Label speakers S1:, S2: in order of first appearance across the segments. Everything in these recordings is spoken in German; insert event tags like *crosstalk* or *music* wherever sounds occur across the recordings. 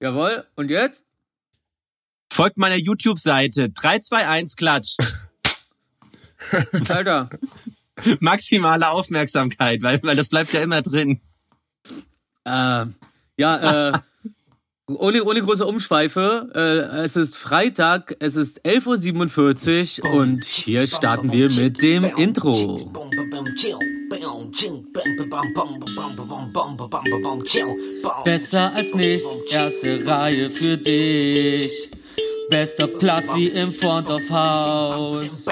S1: Jawohl. Und jetzt?
S2: Folgt meiner YouTube-Seite. 321 Klatsch. *laughs*
S1: Alter.
S2: Maximale Aufmerksamkeit, weil, weil das bleibt ja immer drin.
S1: Äh, ja, äh, ohne, ohne große Umschweife. Äh, es ist Freitag, es ist 11.47 Uhr und hier starten wir mit dem Intro. Besser als nichts, erste Reihe für dich. Bester Platz wie im Front of House.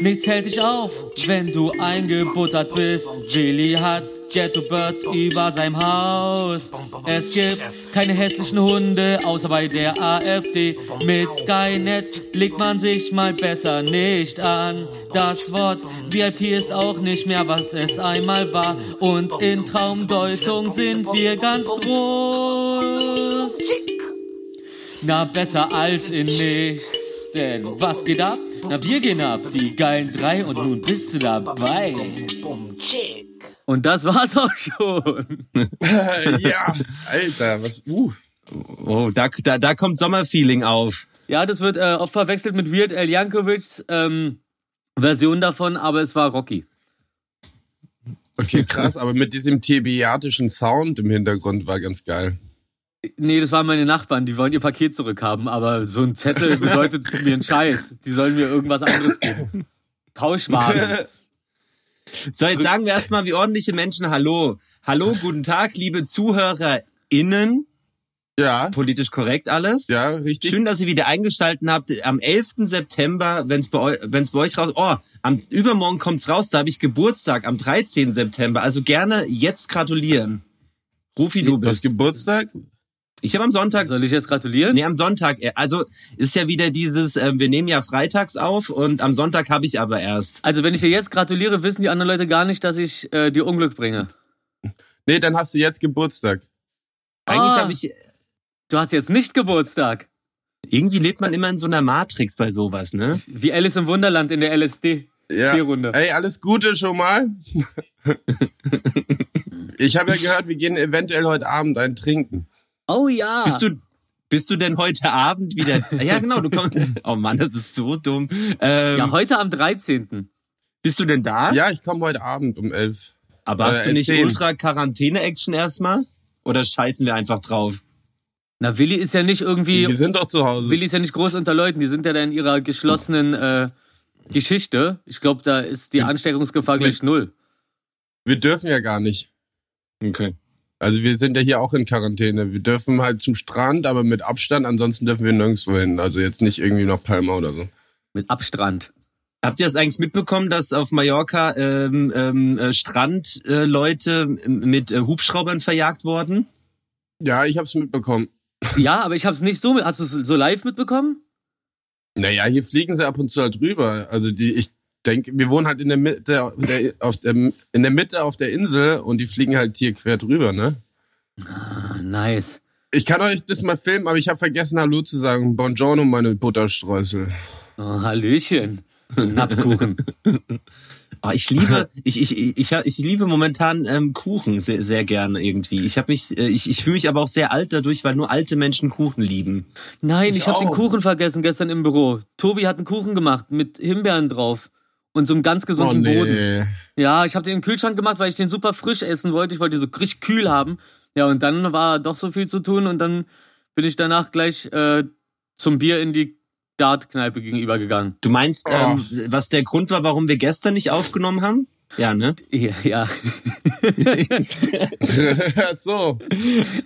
S1: Nichts hält dich auf, wenn du eingebuttert bist. Willi hat Ghetto Birds über seinem Haus. Es gibt keine hässlichen Hunde, außer bei der AfD. Mit Skynet legt man sich mal besser nicht an. Das Wort VIP ist auch nicht mehr, was es einmal war. Und in Traumdeutung sind wir ganz groß. Na, besser als in nichts. Denn was geht ab? Na, wir gehen ab, die geilen drei, und nun bist du dabei. Und das war's auch schon. *laughs*
S3: ja, Alter, was, uh.
S2: Oh, da, da, da kommt Sommerfeeling auf.
S1: Ja, das wird äh, oft verwechselt mit Weird Al Yankovic's ähm, Version davon, aber es war Rocky.
S3: Okay, krass, aber mit diesem tibiatischen Sound im Hintergrund war ganz geil.
S1: Nee, das waren meine Nachbarn, die wollen ihr Paket zurückhaben, aber so ein Zettel bedeutet mir einen Scheiß. Die sollen mir irgendwas anderes geben. *laughs* Tauschware.
S2: So, jetzt sagen wir erstmal wie ordentliche Menschen Hallo. Hallo, guten Tag, liebe ZuhörerInnen.
S3: Ja.
S2: Politisch korrekt alles.
S3: Ja, richtig.
S2: Schön, dass ihr wieder eingeschaltet habt. Am 11. September, wenn es bei, euch, wenn's bei euch raus... Oh, am übermorgen kommt's raus, da habe ich Geburtstag, am 13. September. Also gerne jetzt gratulieren. Rufi, du
S3: Du hast
S2: bist.
S3: Geburtstag?
S2: Ich habe am Sonntag...
S1: Soll ich jetzt gratulieren?
S2: Nee, am Sonntag. äh, Also ist ja wieder dieses, äh, wir nehmen ja freitags auf und am Sonntag habe ich aber erst.
S1: Also wenn ich dir jetzt gratuliere, wissen die anderen Leute gar nicht, dass ich äh, dir Unglück bringe.
S3: Nee, dann hast du jetzt Geburtstag.
S2: Eigentlich
S1: Ah.
S2: habe ich...
S1: Du hast jetzt nicht Geburtstag.
S2: Irgendwie lebt man immer in so einer Matrix bei sowas, ne?
S1: Wie Alice im Wunderland in der LSD.
S3: Ja.
S1: Runde.
S3: Ey, alles Gute schon mal. *laughs* ich habe ja gehört, wir gehen eventuell heute Abend ein Trinken.
S1: Oh ja.
S2: Bist du, bist du denn heute Abend wieder? *laughs* ja, genau, du kommst. Oh Mann, das ist so dumm. Ähm,
S1: ja, heute am 13.
S2: bist du denn da?
S3: Ja, ich komme heute Abend um elf.
S2: Aber hast
S3: äh,
S2: du nicht
S3: erzähl.
S2: ultra Quarantäne-Action erstmal? Oder scheißen wir einfach drauf?
S1: Na, Willi ist ja nicht irgendwie.
S3: Wir sind doch zu Hause.
S1: Willi ist ja nicht groß unter Leuten, die sind ja da in ihrer geschlossenen äh, Geschichte. Ich glaube, da ist die Ansteckungsgefahr gleich null.
S3: Wir dürfen ja gar nicht.
S2: Okay.
S3: Also wir sind ja hier auch in Quarantäne. Wir dürfen halt zum Strand, aber mit Abstand. Ansonsten dürfen wir nirgendwo hin. Also jetzt nicht irgendwie nach Palma oder so.
S1: Mit Abstrand.
S2: Habt ihr das eigentlich mitbekommen, dass auf Mallorca ähm, ähm, äh, Strandleute äh, Leute mit äh, Hubschraubern verjagt wurden?
S3: Ja, ich hab's mitbekommen. *laughs*
S1: Ja, aber ich hab's nicht so mit. Hast du es so live mitbekommen?
S3: Naja, hier fliegen sie ab und zu halt rüber. Also die, ich denke, wir wohnen halt in der Mitte, der, auf der, in der Mitte auf der Insel und die fliegen halt hier quer drüber, ne?
S1: Ah, nice.
S3: Ich kann euch das mal filmen, aber ich habe vergessen, Hallo zu sagen. Buongiorno, meine Butterstreusel.
S1: Oh, Hallöchen. Nappkuchen.
S2: Oh, *laughs* ich liebe, ich, ich, ich, ich liebe momentan ähm, Kuchen sehr, sehr gerne irgendwie. Ich habe mich, äh, ich, ich fühle mich aber auch sehr alt dadurch, weil nur alte Menschen Kuchen lieben.
S1: Nein, ich,
S3: Ich
S1: habe den. Kuchen vergessen gestern im Büro. Tobi hat einen Kuchen gemacht mit Himbeeren drauf und so einem ganz
S3: Oh
S1: gesunden Boden.
S3: nee.
S1: Ja, ich habe den im Kühlschrank gemacht, weil ich den super frisch essen wollte. Ich wollte den so richtig kühl haben. Ja, und dann war doch so viel zu tun und dann bin ich danach gleich äh, zum Bier in die Dartkneipe gegenüber gegangen.
S2: Du meinst, ähm, was der Grund war, warum wir gestern nicht aufgenommen haben? Ja, ne?
S1: Ja, ja.
S3: Ach so.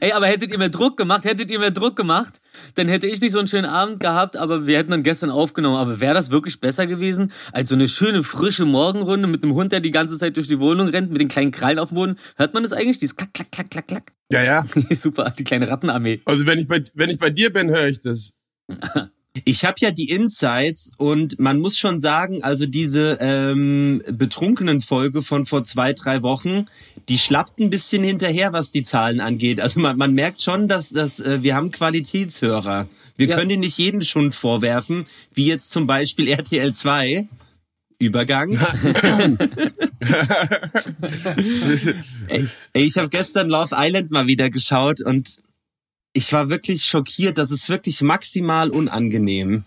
S1: Ey, aber hättet ihr mehr Druck gemacht, hättet ihr mehr Druck gemacht, dann hätte ich nicht so einen schönen Abend gehabt, aber wir hätten dann gestern aufgenommen. Aber wäre das wirklich besser gewesen, als so eine schöne, frische Morgenrunde mit einem Hund, der die ganze Zeit durch die Wohnung rennt, mit den kleinen Krallen auf dem Boden? Hört man das eigentlich? Dieses Klack, Klack, Klack, Klack, Klack.
S3: Ja, ja. *laughs*
S1: Super, die kleine Rattenarmee.
S3: Also wenn ich bei, wenn ich bei dir bin, höre ich das. *laughs*
S2: Ich habe ja die Insights und man muss schon sagen, also diese ähm, betrunkenen Folge von vor zwei, drei Wochen, die schlappt ein bisschen hinterher, was die Zahlen angeht. Also man, man merkt schon, dass, dass äh, wir haben Qualitätshörer. Wir
S1: Ja.
S2: können ihnen nicht jeden Schund vorwerfen, wie jetzt zum Beispiel RTL 2. Übergang. *laughs* ey, ey, ich habe gestern Love Island mal wieder geschaut und ich war wirklich schockiert. Das ist wirklich maximal unangenehm.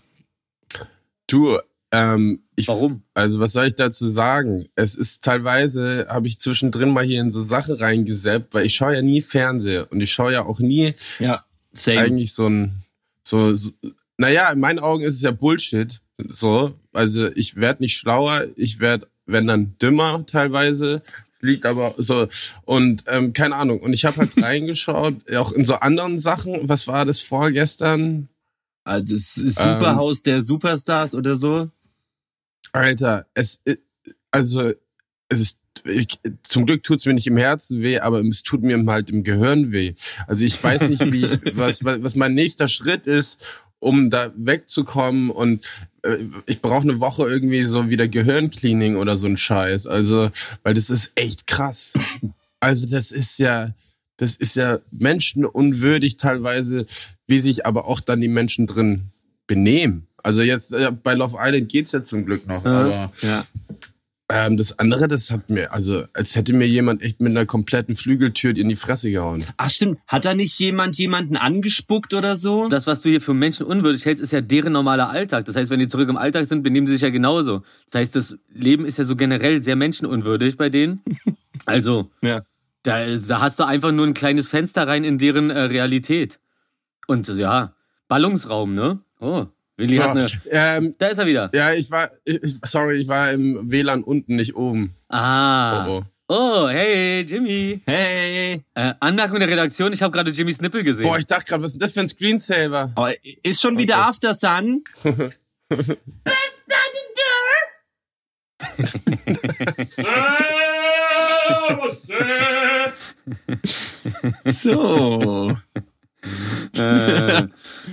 S3: Du, ähm, ich,
S1: Warum?
S3: Also was soll ich dazu sagen? Es ist teilweise, habe ich zwischendrin mal hier in so Sachen reingeseppt, weil ich schaue ja nie Fernsehen und ich schaue ja auch nie
S2: Ja, same.
S3: eigentlich so ein, so, so, naja, in meinen Augen ist es ja Bullshit. So, also ich werde nicht schlauer, ich werde, wenn dann dümmer teilweise. Liegt aber so und ähm, keine Ahnung. Und ich habe halt *laughs* reingeschaut, auch in so anderen Sachen. Was war das vorgestern?
S2: Also das ist Superhaus der Superstars oder so.
S3: Alter, es i- also es ist ich, zum Glück tut's mir nicht im Herzen weh, aber es tut mir halt im Gehirn weh. Also ich weiß nicht, wie ich, *laughs* was was mein nächster Schritt ist, um da wegzukommen und äh, ich brauche eine Woche irgendwie so wieder Gehirncleaning oder so ein Scheiß. Also, weil das ist echt krass. Also das ist ja das ist ja menschenunwürdig teilweise, wie sich aber auch dann die Menschen drin benehmen. Also jetzt äh, bei Love Island geht's ja zum Glück noch, aber
S2: Ja.
S3: Ähm, das andere, das hat mir, also als hätte mir jemand echt mit einer kompletten Flügeltür in die Fresse gehauen.
S2: Ach stimmt, hat da nicht jemand jemanden angespuckt oder so?
S1: Das, was du hier für Menschen unwürdig hältst, ist ja deren normaler Alltag. Das heißt, wenn die zurück im Alltag sind, benehmen sie sich ja genauso. Das heißt, das Leben ist ja so generell sehr menschenunwürdig bei denen. *laughs* Also,
S2: ja.
S1: da, da hast du einfach nur ein kleines Fenster rein in deren äh, Realität. Und ja, Ballungsraum, ne? Oh, Willi
S3: So,
S1: hat eine.
S3: ähm,
S1: Da ist er wieder.
S3: ja, ich war, ich, sorry, ich war im WLAN unten, nicht oben.
S1: Ah.
S3: Oh, oh.
S1: Oh, hey, Jimmy.
S2: Hey.
S1: Äh, Anmerkung der Redaktion, ich habe gerade Jimmys Nippel gesehen.
S3: Boah, ich dachte gerade, was ist das für ein Screensaver?
S2: Oh, ist schon wieder
S3: Okay.
S2: After Sun? *laughs* So.
S1: äh,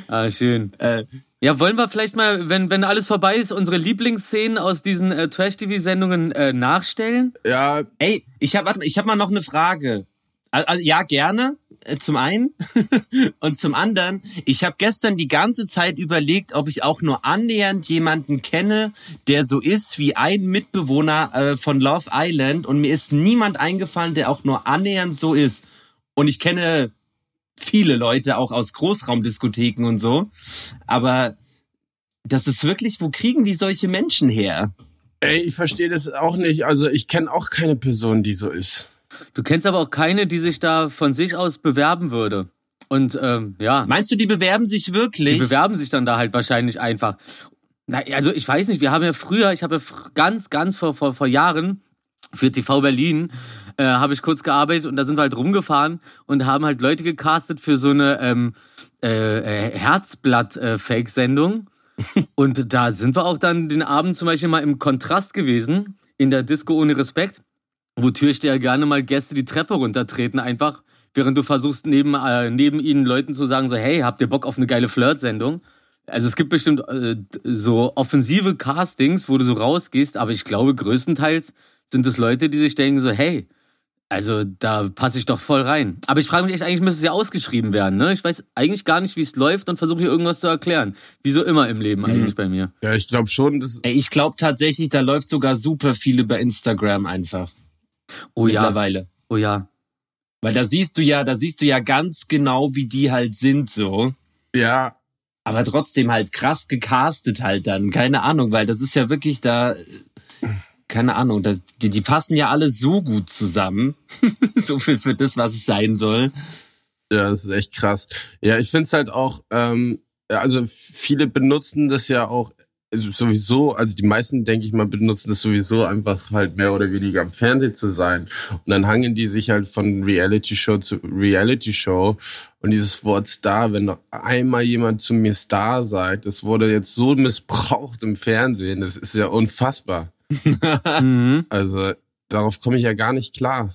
S1: ah, schön.
S2: äh,
S1: Ja, wollen wir vielleicht mal, wenn, wenn alles vorbei ist, unsere Lieblingsszenen aus diesen äh, Trash-TV-Sendungen äh, nachstellen?
S3: Ja,
S2: ey, ich habe ich hab mal noch eine Frage. Also, also, ja, gerne. äh, Zum einen. *laughs* Und zum anderen, ich habe gestern die ganze Zeit überlegt, ob ich auch nur annähernd jemanden kenne, der so ist wie ein Mitbewohner äh, von Love Island. Und mir ist niemand eingefallen, der auch nur annähernd so ist. Und ich kenne viele Leute auch aus Großraumdiskotheken und so. Aber das ist wirklich, wo kriegen die solche Menschen her?
S3: ey, ich verstehe das auch nicht. Also ich kenne auch keine Person, die so ist.
S1: Du kennst aber auch keine, die sich da von sich aus bewerben würde. Und ähm, ja,
S2: Meinst du, die bewerben sich wirklich?
S1: die bewerben sich dann da halt wahrscheinlich einfach. Na, also ich weiß nicht, wir haben ja früher, ich habe ja ganz, ganz vor, vor, vor Jahren für TV Berlin äh, habe ich kurz gearbeitet und da sind wir halt rumgefahren und haben halt Leute gecastet für so eine ähm, äh, äh, Herzblatt-Fake-Sendung. *laughs* und da sind wir auch dann den Abend zum Beispiel mal im Kontrast gewesen, in der Disco ohne Respekt, wo Türsteher gerne mal Gäste die Treppe runtertreten, einfach, während du versuchst, neben, äh, neben ihnen Leuten zu sagen, so, hey, habt ihr Bock auf eine geile Flirt-Sendung? Also es gibt bestimmt äh, so offensive Castings, wo du so rausgehst, aber ich glaube, größtenteils sind es Leute, die sich denken so, hey, also da passe ich doch voll rein. Aber ich frage mich echt, eigentlich müsste es ja ausgeschrieben werden. Ne? Ich weiß eigentlich gar nicht, wie es läuft und versuche hier irgendwas zu erklären. Wie so immer im Leben eigentlich bei mir.
S3: Ja, ich glaube schon, dass
S2: Ey, ich glaube tatsächlich, da läuft sogar super viel über Instagram einfach.
S1: Oh ja,
S2: mittlerweile.
S1: oh ja.
S2: Weil da siehst du ja, da siehst du ja ganz genau, wie die halt sind so.
S3: ja,
S2: Aber trotzdem halt krass gecastet halt dann. Keine Ahnung, weil das ist ja wirklich da, keine Ahnung, das, die, die passen ja alle so gut zusammen. *laughs* so viel für das, was es sein soll.
S3: Ja, das ist echt krass. Ja, ich find's halt auch, ähm, also viele benutzen das ja auch also sowieso, also die meisten, denke ich mal, benutzen das sowieso einfach halt mehr oder weniger am Fernsehen zu sein. Und dann hangen die sich halt von Reality Show zu Reality Show. Und dieses Wort Star, wenn noch einmal jemand zu mir Star sagt, das wurde jetzt so missbraucht im Fernsehen, das ist ja unfassbar.
S1: Mhm. *laughs*
S3: Also darauf komme ich ja gar nicht klar.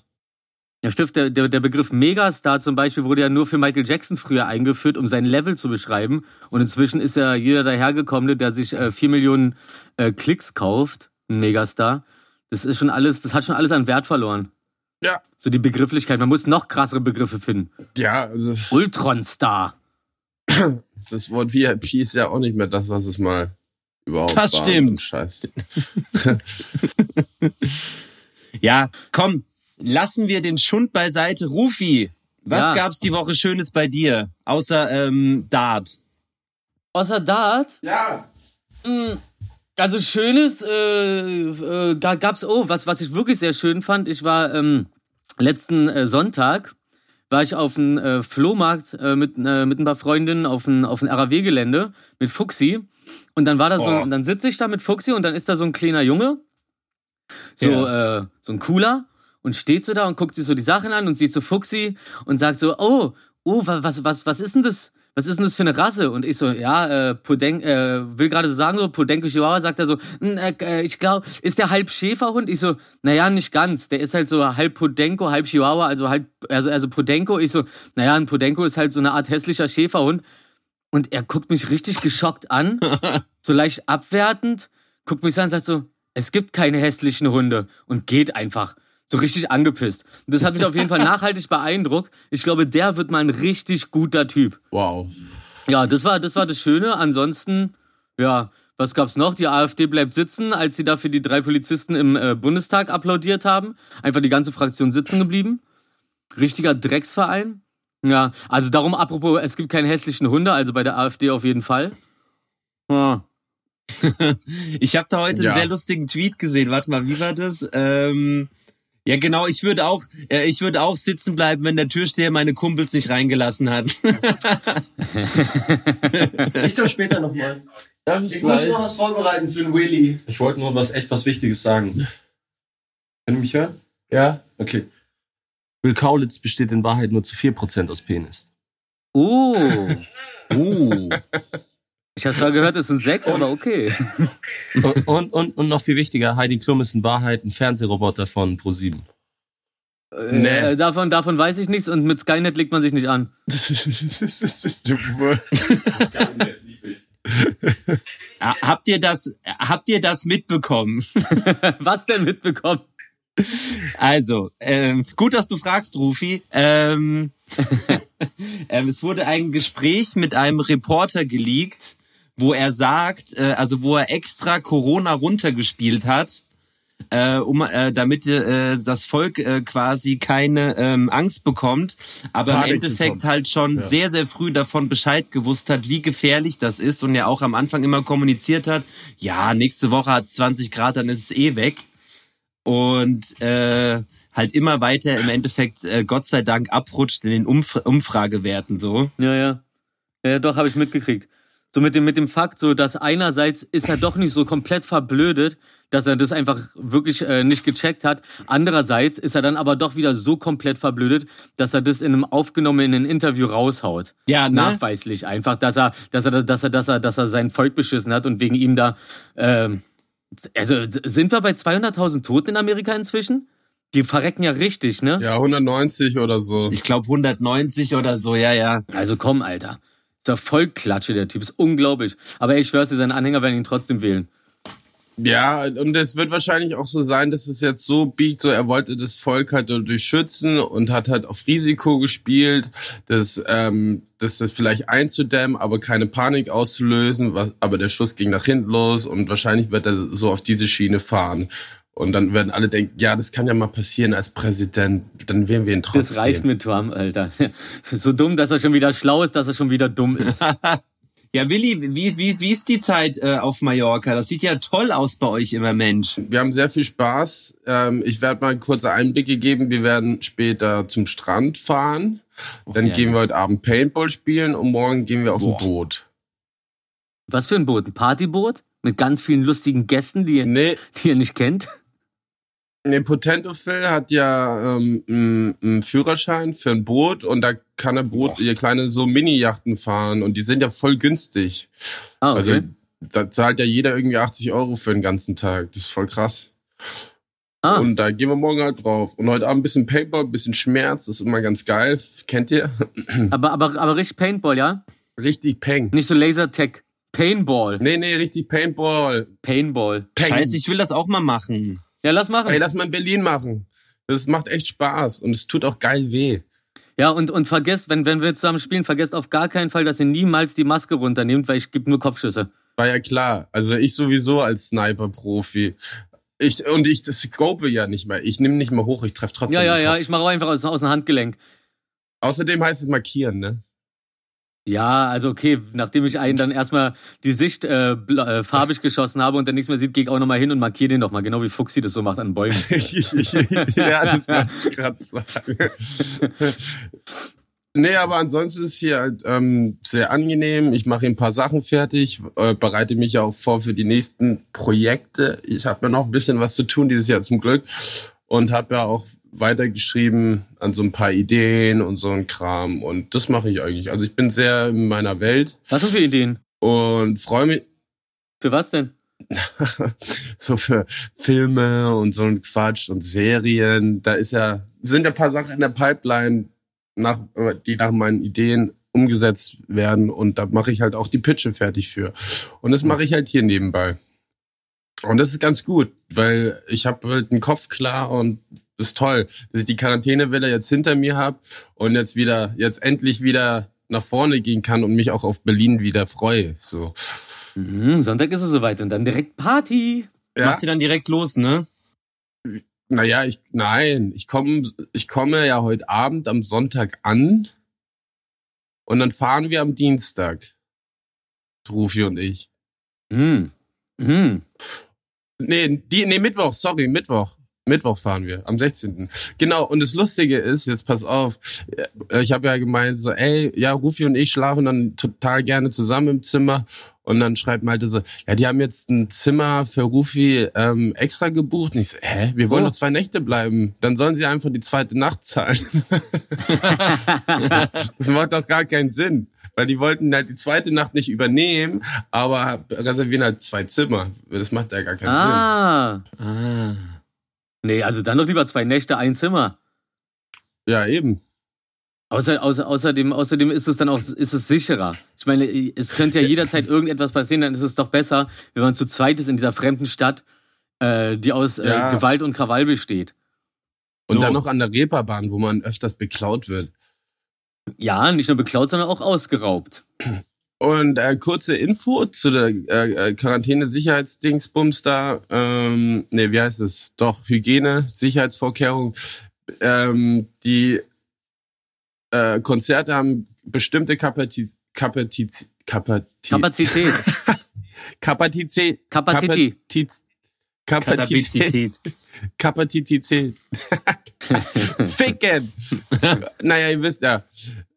S1: Ja, stimmt, der, der, der Begriff Megastar zum Beispiel wurde ja nur für Michael Jackson früher eingeführt, um sein Level zu beschreiben. Und inzwischen ist ja jeder dahergekommene, der sich äh, vier Millionen äh, Klicks kauft, ein Megastar. Das ist schon alles, das hat schon alles an Wert verloren.
S3: Ja.
S1: So die Begrifflichkeit. Man muss noch krassere Begriffe finden.
S3: Ja, also
S1: Ultronstar.
S3: das Wort VIP ist ja auch nicht mehr das, was es mal überhaupt
S2: Das
S3: war.
S2: stimmt.
S3: Scheiß. *laughs*
S2: Ja, komm, lassen wir den Schund beiseite. Rufi, Was
S1: Ja.
S2: gab's die Woche Schönes bei dir? Außer ähm, Dart.
S1: Außer Dart,
S3: Ja.
S1: also schönes äh, äh, ga- gab's oh was was ich wirklich sehr schön fand. Ich war ähm, letzten äh, Sonntag war ich auf dem äh, Flohmarkt äh, mit äh, mit ein paar Freundinnen auf dem auf dem RAW Gelände mit Fuxi. Und dann war da so
S2: Oh.
S1: und dann sitze ich da mit Fuxi und dann ist da so ein kleiner Junge so äh, so ein cooler und steht so da und guckt sich so die Sachen an und sieht so Fuxi und sagt so oh oh wa- was was was ist denn das was ist denn das für eine Rasse? Und ich so, ja, äh, Poden äh, will gerade so sagen, so Podenco Chihuahua, sagt er so, "Hm, äh, äh, ich glaube, ist der halb Schäferhund? Ich so, naja, nicht ganz. Der ist halt so halb Podenco, halb Chihuahua, also halb, also, also Podenco. Ich so, naja, ein Podenco ist halt so eine Art hässlicher Schäferhund. Und er guckt mich richtig geschockt an, *laughs* so leicht abwertend, guckt mich so an und sagt so, es gibt keine hässlichen Hunde und geht einfach. So richtig angepisst. Und das hat mich auf jeden Fall *laughs* nachhaltig beeindruckt. Ich glaube, der wird mal ein richtig guter Typ.
S3: Wow.
S1: Ja, das war das war das Schöne. Ansonsten, ja, was gab's noch? Die AfD bleibt sitzen, als sie dafür die drei Polizisten im äh, Bundestag applaudiert haben. Einfach die ganze Fraktion sitzen geblieben. Richtiger Drecksverein. Ja, also darum apropos, es gibt keine hässlichen Hunde, also bei der AfD auf jeden Fall. Ja. *laughs*
S2: Ich habe da heute
S3: Ja.
S2: einen sehr lustigen Tweet gesehen. Warte mal, wie war das? Ähm, ja, genau. Ich würde auch, äh, ich würde auch sitzen bleiben, wenn der Türsteher meine Kumpels nicht reingelassen hat. *laughs*
S4: Ich komme später nochmal. Ich muss
S5: gleich.
S4: noch was vorbereiten für den Willy.
S5: Ich wollte nur was echt was Wichtiges sagen. Können Sie mich hören?
S3: Ja.
S5: Okay. Will Kaulitz besteht in Wahrheit nur zu 4% aus Penis.
S1: Oh,
S2: Uh. *laughs*
S1: ich habe zwar gehört, es sind sechs, aber okay.
S5: Und, und, und, und noch viel wichtiger, Heidi Klum ist in Wahrheit ein Fernsehroboter von ProSieben.
S3: Nee.
S1: Äh, davon, davon weiß ich nichts und mit Skynet legt man sich nicht an. *laughs*
S2: Ah, Habt ihr das, habt ihr das mitbekommen? *laughs*
S1: Was denn mitbekommen?
S2: Also, ähm, gut, dass du fragst, Rufi. Ähm, *laughs* ähm, es wurde ein Gespräch mit einem Reporter geleakt, wo er sagt, äh, also wo er extra Corona runtergespielt hat, äh, um, äh, damit äh, das Volk äh, quasi keine ähm, Angst bekommt, aber
S3: Panik
S2: im Endeffekt
S3: bekommt.
S2: halt schon sehr, sehr früh davon Bescheid gewusst hat, wie gefährlich das ist und ja auch am Anfang immer kommuniziert hat, ja, nächste Woche hat es 20 Grad, dann ist es eh weg und äh, halt immer weiter im Endeffekt äh, Gott sei Dank abrutscht in den Umf Umfragewerten so.
S1: Ja, ja. Ja, doch, habe ich mitgekriegt. So mit dem, mit dem Fakt, so dass einerseits ist er doch nicht so komplett verblödet, dass er das einfach wirklich äh, nicht gecheckt hat. Andererseits ist er dann aber doch wieder so komplett verblödet, dass er das in einem aufgenommenen Interview raushaut.
S2: Ja, ne?
S1: Nachweislich einfach, dass er, dass er, dass er, dass er, dass er sein Volk beschissen hat und wegen ihm da, ähm, also sind wir bei 200.000 Toten in Amerika inzwischen? Die verrecken ja richtig, ne?
S3: Ja, 190 oder so.
S2: Ich glaube 190 oder so, ja, ja.
S1: Also komm, Alter. Ist Klatsche, der Typ. Ist unglaublich. Aber ich schwör's dir, seine Anhänger werden ihn trotzdem wählen.
S3: Ja, und es wird wahrscheinlich auch so sein, dass es jetzt so biegt, so er wollte das Volk halt dadurch schützen und hat halt auf Risiko gespielt, das, ähm, das vielleicht einzudämmen, aber keine Panik auszulösen, was, aber der Schuss ging nach hinten los und wahrscheinlich wird er so auf diese Schiene fahren. Und dann werden alle denken, ja, das kann ja mal passieren als Präsident, dann wählen wir ihn trotzdem.
S1: Das reicht mit Trump, Alter. *laughs* So dumm, dass er schon wieder schlau ist, dass er schon wieder dumm ist. *laughs*
S2: Ja, Willi, wie, wie, wie ist die Zeit äh, auf Mallorca? Das sieht ja toll aus bei euch immer, Mensch.
S3: Wir haben sehr viel Spaß. Ähm, ich werde mal kurze Einblicke geben. Wir werden später zum Strand fahren. Dann
S2: ja.
S3: gehen wir heute Abend Paintball spielen und morgen gehen wir auf
S2: Boah.
S3: ein Boot.
S1: Was für ein Boot? Ein Partyboot? Mit ganz vielen lustigen Gästen, die ihr,
S3: Nee,
S1: die ihr nicht kennt?
S3: Nee Potento Phil hat ja ähm, einen einen Führerschein für ein Boot und da kann er Boot, ihr kleine so Mini-Yachten fahren und die sind ja voll günstig.
S1: Ah, okay.
S3: Also da zahlt ja jeder irgendwie 80 Euro für den ganzen Tag. Das ist voll krass.
S1: ah,
S3: Und da gehen wir morgen halt drauf. Und heute Abend ein bisschen Paintball, ein bisschen Schmerz, das ist immer ganz geil. Kennt ihr? *clears throat*
S1: aber, aber, aber richtig Paintball, ja?
S3: Richtig Peng.
S1: Nicht so Lasertech. Paintball.
S3: Nee, nee, richtig Paintball.
S1: Paintball.
S3: Peng.
S2: Scheiße, ich will das auch mal machen.
S1: Ja, lass machen.
S3: Ey, lass mal in Berlin machen. Das macht echt Spaß und es tut auch geil weh.
S1: Ja, und, und vergesst, wenn, wenn wir zusammen spielen, vergesst auf gar keinen Fall, dass ihr niemals die Maske runternehmt, weil ich gebe nur Kopfschüsse.
S3: War ja klar. Also ich sowieso als Sniper-Profi. Ich, und ich das scope ja nicht mehr. Ich nehme nicht mehr hoch, ich treffe trotzdem.
S1: Ja, ja, ja, ich mache auch einfach aus, aus dem Handgelenk.
S3: Außerdem heißt es markieren, ne?
S1: Ja, also okay, nachdem ich einen dann erstmal die Sicht äh, äh, farbig geschossen habe und der nichts mehr sieht, gehe ich auch nochmal hin und markiere den doch mal, genau wie Fuxi das so macht an Bäumen. *laughs*
S3: ja, das wollte ich gerade sagen. Nee, aber ansonsten ist hier ähm, sehr angenehm. Ich mache ein paar Sachen fertig, äh, bereite mich auch vor für die nächsten Projekte. Ich habe ja noch ein bisschen was zu tun dieses Jahr zum Glück und habe ja auch weitergeschrieben an so ein paar Ideen und so ein Kram und das mache ich eigentlich. Also ich bin sehr in meiner Welt
S1: Was sind für Ideen?
S3: und freue mich
S1: Für was denn? *laughs*
S3: so für Filme und so ein Quatsch und Serien. Da ist ja, sind ja ein paar Sachen in der Pipeline, nach, die nach meinen Ideen umgesetzt werden und da mache ich halt auch die Pitche fertig für. Und das mache ich halt hier nebenbei. Und das ist ganz gut, weil ich habe halt den Kopf klar und ist toll, dass ich die Quarantänewelle jetzt hinter mir habe und jetzt wieder, jetzt endlich wieder nach vorne gehen kann und mich auch auf Berlin wieder freue. So.
S1: Mhm, Sonntag ist es soweit und dann direkt Party.
S3: Ja.
S2: Macht ihr dann direkt los, ne?
S3: Naja, ich, nein, ich komme, ich komme ja heute Abend am Sonntag an und dann fahren wir am Dienstag. Rufi und ich.
S1: Mhm. Mhm.
S3: Nee, die, nee, Mittwoch, sorry, Mittwoch. Mittwoch fahren wir, am 16. Genau, und das Lustige ist, jetzt pass auf, äh, ich habe ja gemeint, so, ey, ja, Rufi und ich schlafen dann total gerne zusammen im Zimmer. Und dann schreibt Malte so, ja, die haben jetzt ein Zimmer für Rufi ähm, extra gebucht. Und ich so, hä, wir wollen
S1: Oh.
S3: noch zwei Nächte bleiben. Dann sollen sie einfach die zweite Nacht zahlen. *laughs* das macht doch gar keinen Sinn. Weil die wollten halt die zweite Nacht nicht übernehmen, aber reservieren halt zwei Zimmer. Das macht ja gar keinen Sinn.
S1: Ah. Nee, also dann doch lieber zwei Nächte, ein Zimmer.
S3: Ja, eben.
S1: Außer, außer, außerdem, außerdem ist es dann auch ist es sicherer. Ich meine, es könnte ja jederzeit irgendetwas passieren, dann ist es doch besser, wenn man zu zweit ist in dieser fremden Stadt, äh, die aus äh,
S3: Ja.
S1: Gewalt und Krawall besteht.
S3: Und
S1: So.
S3: dann noch an der Reeperbahn, wo man öfters beklaut wird.
S1: Ja, nicht nur beklaut, sondern auch ausgeraubt. *clears throat*
S3: Und äh, kurze Info zu der äh, äh, Quarantäne-Sicherheitsdingsbums da. Ähm, nee, wie heißt es? Doch, Hygiene, Sicherheitsvorkehrung. Ähm, die äh, Konzerte haben bestimmte *laughs* Kapazität. Kapazität. Kapazität.
S1: Kapazität.
S3: Kapazität.
S1: Kapazität.
S3: Kapazität. *laughs* Ficken! *laughs* naja, ihr wisst ja.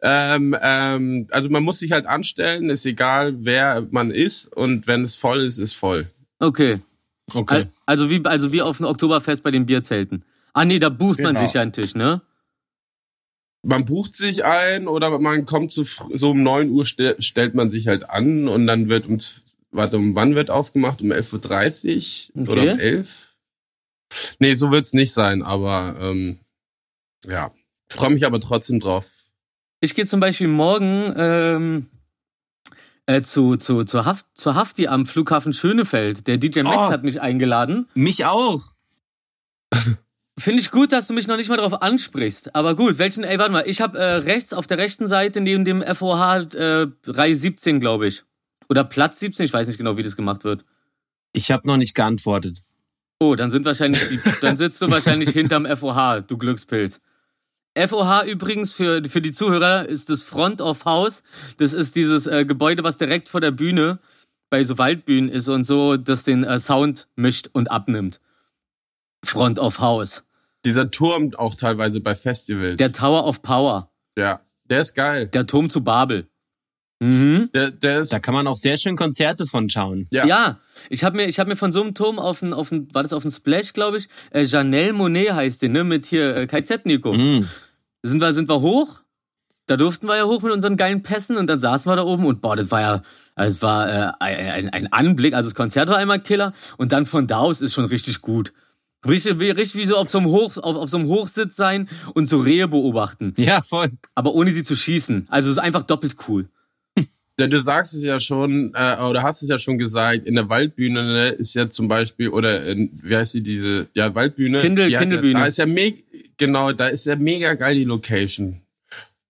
S3: Ähm, ähm, also man muss sich halt anstellen, ist egal, wer man ist und wenn es voll ist, ist voll.
S1: Okay.
S2: Okay.
S1: Al- Also wie, also wie auf dem Oktoberfest bei den Bierzelten. Ah nee, da bucht man
S3: Genau.
S1: sich ja einen Tisch, ne?
S3: Man bucht sich ein oder man kommt zu so um 9 Uhr ste stellt man sich halt an und dann wird um warte, um wann wird aufgemacht? Um 11.30 Uhr oder
S1: Okay.
S3: um 11? Nee, so wird's nicht sein, aber ähm, ja. Freue mich aber trotzdem drauf.
S1: Ich gehe zum Beispiel morgen ähm, äh, zu, zu, zur, Haft, zur Hafti am Flughafen Schönefeld. Der DJ Max
S2: Oh.
S1: hat mich eingeladen.
S2: Mich auch.
S1: Finde ich gut, dass du mich noch nicht mal drauf ansprichst. Aber gut, welchen, ey, warte mal, ich habe äh, rechts auf der rechten Seite neben dem FOH äh, Reihe 17, glaube ich. Oder Platz 17, ich weiß nicht genau, wie das gemacht wird.
S2: Ich habe noch nicht geantwortet.
S1: Oh, dann sind wahrscheinlich die, dann sitzt du wahrscheinlich *laughs* hinterm FOH, du Glückspilz. FOH übrigens für, für die Zuhörer ist das Front of House. Das ist dieses äh, Gebäude, was direkt vor der Bühne bei so Waldbühnen ist und so, das den äh, Sound mischt und abnimmt. Front of House.
S3: Dieser Turm auch teilweise bei Festivals.
S1: Der Tower of Power.
S3: ja, der ist geil.
S1: Der Turm zu Babel. Mhm.
S3: Der, der ist
S2: Da kann man auch sehr schön Konzerte von schauen.
S3: ja.
S1: Ja, ich habe mir, ich hab mir von so einem Turm auf ein, auf ein, war das auf ein Splash, glaube ich, äh, Janelle Monet heißt den, ne, mit hier äh, KZ Nico.
S2: Mm.
S1: Sind wir, sind wir hoch? Da durften wir ja hoch mit unseren geilen Pässen und dann saßen wir da oben und boah, das war ja, also es war äh, ein, ein Anblick, also das Konzert war einmal Killer und dann von da aus ist schon richtig gut. Richtig, wie, richtig wie so auf so einem Hoch, auf, auf so einem Hochsitz sein und so Rehe beobachten,
S2: Ja, voll.
S1: aber ohne sie zu schießen. Also es ist einfach doppelt cool.
S3: Ja, du sagst es ja schon, äh, oder hast es ja schon gesagt, in der Waldbühne ne, ist ja zum Beispiel, oder in, wie heißt die, diese, ja, Waldbühne.
S1: Kindle-
S3: hat
S1: Kindelbühne.
S3: Ja, da ist ja mega, genau, da ist ja mega geil die Location.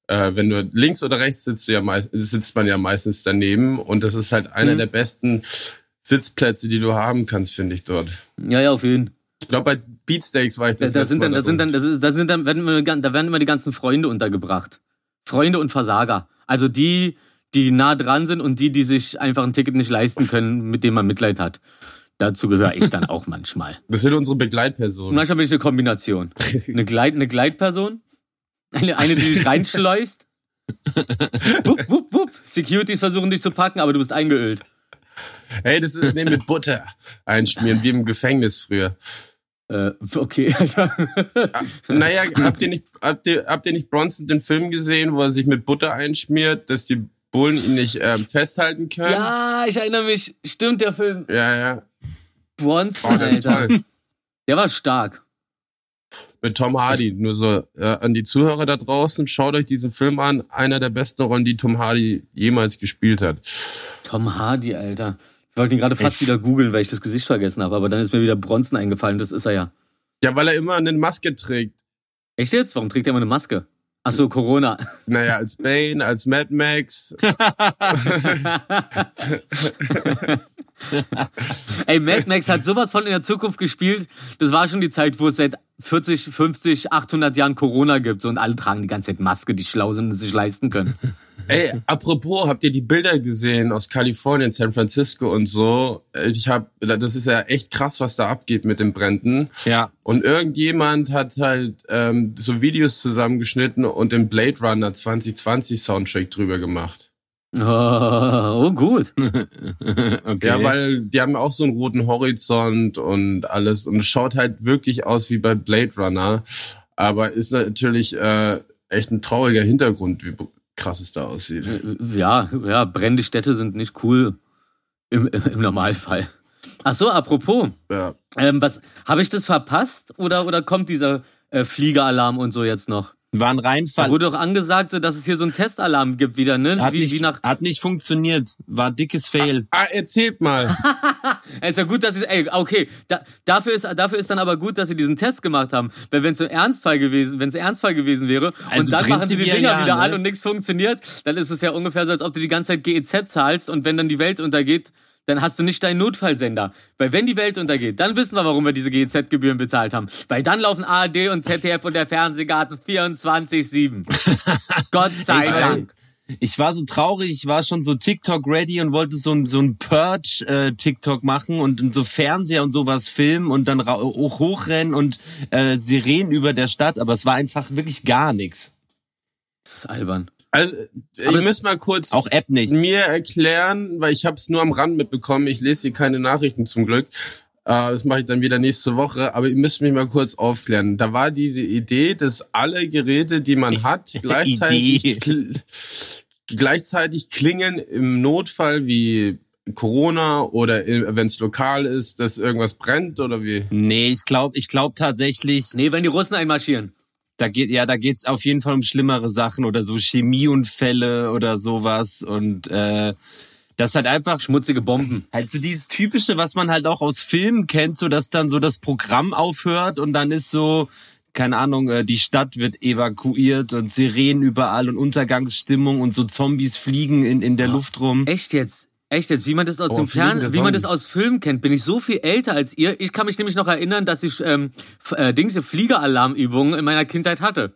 S3: Äh, wenn du links oder rechts sitzt, du ja meist, sitzt man ja meistens daneben und das ist halt einer
S1: Mhm.
S3: der besten Sitzplätze, die du haben kannst, finde ich dort.
S1: Ja, ja, auf jeden Fall.
S3: Ich glaube, bei Beatsteaks war ich
S1: Da,
S3: das
S1: da sind dann, da sind dann, da sind dann, werden da werden immer die ganzen Freunde untergebracht. Freunde und Versager. Also die, die nah dran sind und die, die sich einfach ein Ticket nicht leisten können, mit dem man Mitleid hat. Dazu gehöre ich dann auch manchmal. *laughs*
S3: Das sind unsere Begleitpersonen.
S1: manchmal bin ich eine Kombination. *laughs* Eine, Gleit, eine Gleitperson, eine, eine, die dich reinschleust. *laughs* wupp, wupp, wupp. Securities versuchen dich zu packen, aber du bist eingeölt.
S3: Hey, das ist nee, mit Butter einschmieren, wie im Gefängnis früher.
S1: Äh, okay, Alter.
S3: Naja, habt ihr nicht, habt ihr, habt ihr nicht Bronson den Film gesehen, wo er sich mit Butter einschmiert, dass die Bullen ihn nicht ähm, festhalten können?
S1: ja, ich erinnere mich. Stimmt, der Film.
S3: Ja, ja.
S1: Bronson,
S3: Oh,
S1: Alter. Der war stark.
S3: Mit Tom Hardy. Nur so äh, an die Zuhörer da draußen, schaut euch diesen Film an. Einer der besten Rollen, die Tom Hardy jemals gespielt hat.
S1: Tom Hardy, Alter. Ich wollte ihn gerade fast
S3: Ich-
S1: wieder googeln, weil ich das Gesicht vergessen habe, aber dann ist mir wieder Bronson eingefallen, das ist er ja.
S3: Ja, weil er immer eine Maske trägt.
S1: Echt jetzt? Warum trägt er immer eine Maske? Ach so, Corona.
S3: Naja, als Bane, als Mad Max. *laughs*
S1: Ey, Mad Max hat sowas von in der Zukunft gespielt. Das war schon die Zeit, wo es seit 40, 50, 800 Jahren Corona gibt. So, und alle tragen die ganze Zeit Maske, die schlau sind und es sich leisten können.
S3: Ey, apropos, habt ihr die Bilder gesehen aus Kalifornien, San Francisco und so? Ich hab, das ist ja echt krass, was da abgeht mit den Bränden.
S2: Ja.
S3: Und irgendjemand hat halt ähm, so Videos zusammengeschnitten und den Blade Runner 2020 Soundtrack drüber gemacht.
S1: Oh, oh gut. *laughs*
S2: Okay.
S3: Ja, weil die haben auch so einen roten Horizont und alles und schaut halt wirklich aus wie bei Blade Runner, aber ist natürlich äh, echt ein trauriger Hintergrund, wie krass es da aussieht.
S1: Ja, ja, brennende Städte sind nicht cool im, im, im Normalfall. Ach so, apropos.
S3: Ja.
S1: Ähm, was, habe ich das verpasst? Oder, oder kommt dieser äh, Fliegeralarm und so jetzt noch?
S2: War ein
S1: Da
S2: Reinfall.
S1: wurde doch angesagt, so, dass es hier so einen Testalarm gibt wieder, ne?
S2: Hat
S1: Wie,
S2: nicht,
S1: wie nach.
S2: hat nicht funktioniert. War dickes Fail.
S3: Ah, erzählt mal. *laughs*
S1: Ist ja gut, dass sie. Ey, okay. Da, dafür, ist, dafür ist dann aber gut, dass sie diesen Test gemacht haben. Weil wenn es so Ernstfall gewesen, wenn es Ernstfall gewesen wäre
S2: Also
S1: und dann machen sie die Dinger
S2: ja,
S1: wieder
S2: ne?
S1: an und nichts funktioniert, dann ist es ja ungefähr so, als ob du die ganze Zeit GEZ zahlst und wenn dann die Welt untergeht, dann hast du nicht deinen Notfallsender. Weil wenn die Welt untergeht, dann wissen wir, warum wir diese GEZ-Gebühren bezahlt haben. Weil dann laufen ARD und ZDF und der Fernsehgarten 24-7. *laughs* Gott sei
S2: Ich
S1: Dank.
S2: ich war so traurig, ich war schon so TikTok ready und wollte so ein, so ein Purge äh, TikTok machen und so Fernseher und sowas filmen und dann hoch hochrennen und äh, Sirenen über der Stadt, aber es war einfach wirklich gar nichts.
S1: Das ist albern.
S3: Also,
S1: Aber
S3: ich
S1: das-
S3: muss mal kurz
S2: Auch App nicht.
S3: mir erklären, weil ich habe es nur am Rand mitbekommen. Ich lese hier keine Nachrichten zum Glück. Äh, das mache ich dann wieder nächste Woche. Aber ihr müsst mich mal kurz aufklären. Da war diese Idee, dass alle Geräte, die man *laughs* hat, gleichzeitig, kl gleichzeitig klingen im Notfall wie Corona oder wenn es lokal ist, dass irgendwas brennt oder wie.
S2: Nee, ich glaube ich glaub tatsächlich,
S1: Nee, wenn die Russen einmarschieren.
S2: Da geht ja, da geht's auf jeden Fall um schlimmere Sachen oder so Chemieunfälle oder sowas und äh, das hat einfach
S1: Schmutzige Bomben.
S2: halt so dieses typische, was man halt auch aus Filmen kennt, so dass dann so das Programm aufhört und dann ist so keine Ahnung, äh, die Stadt wird evakuiert und Sirenen überall und Untergangsstimmung und so Zombies fliegen in, in der Luft rum.
S1: Echt jetzt? Echt jetzt? Wie man das aus
S3: Oh,
S1: dem Fernsehen, wie man das aus Filmen kennt, bin ich so viel älter als ihr. Ich kann mich nämlich noch erinnern, dass ich ähm, äh, Dings, Fliegeralarmübungen in meiner Kindheit hatte.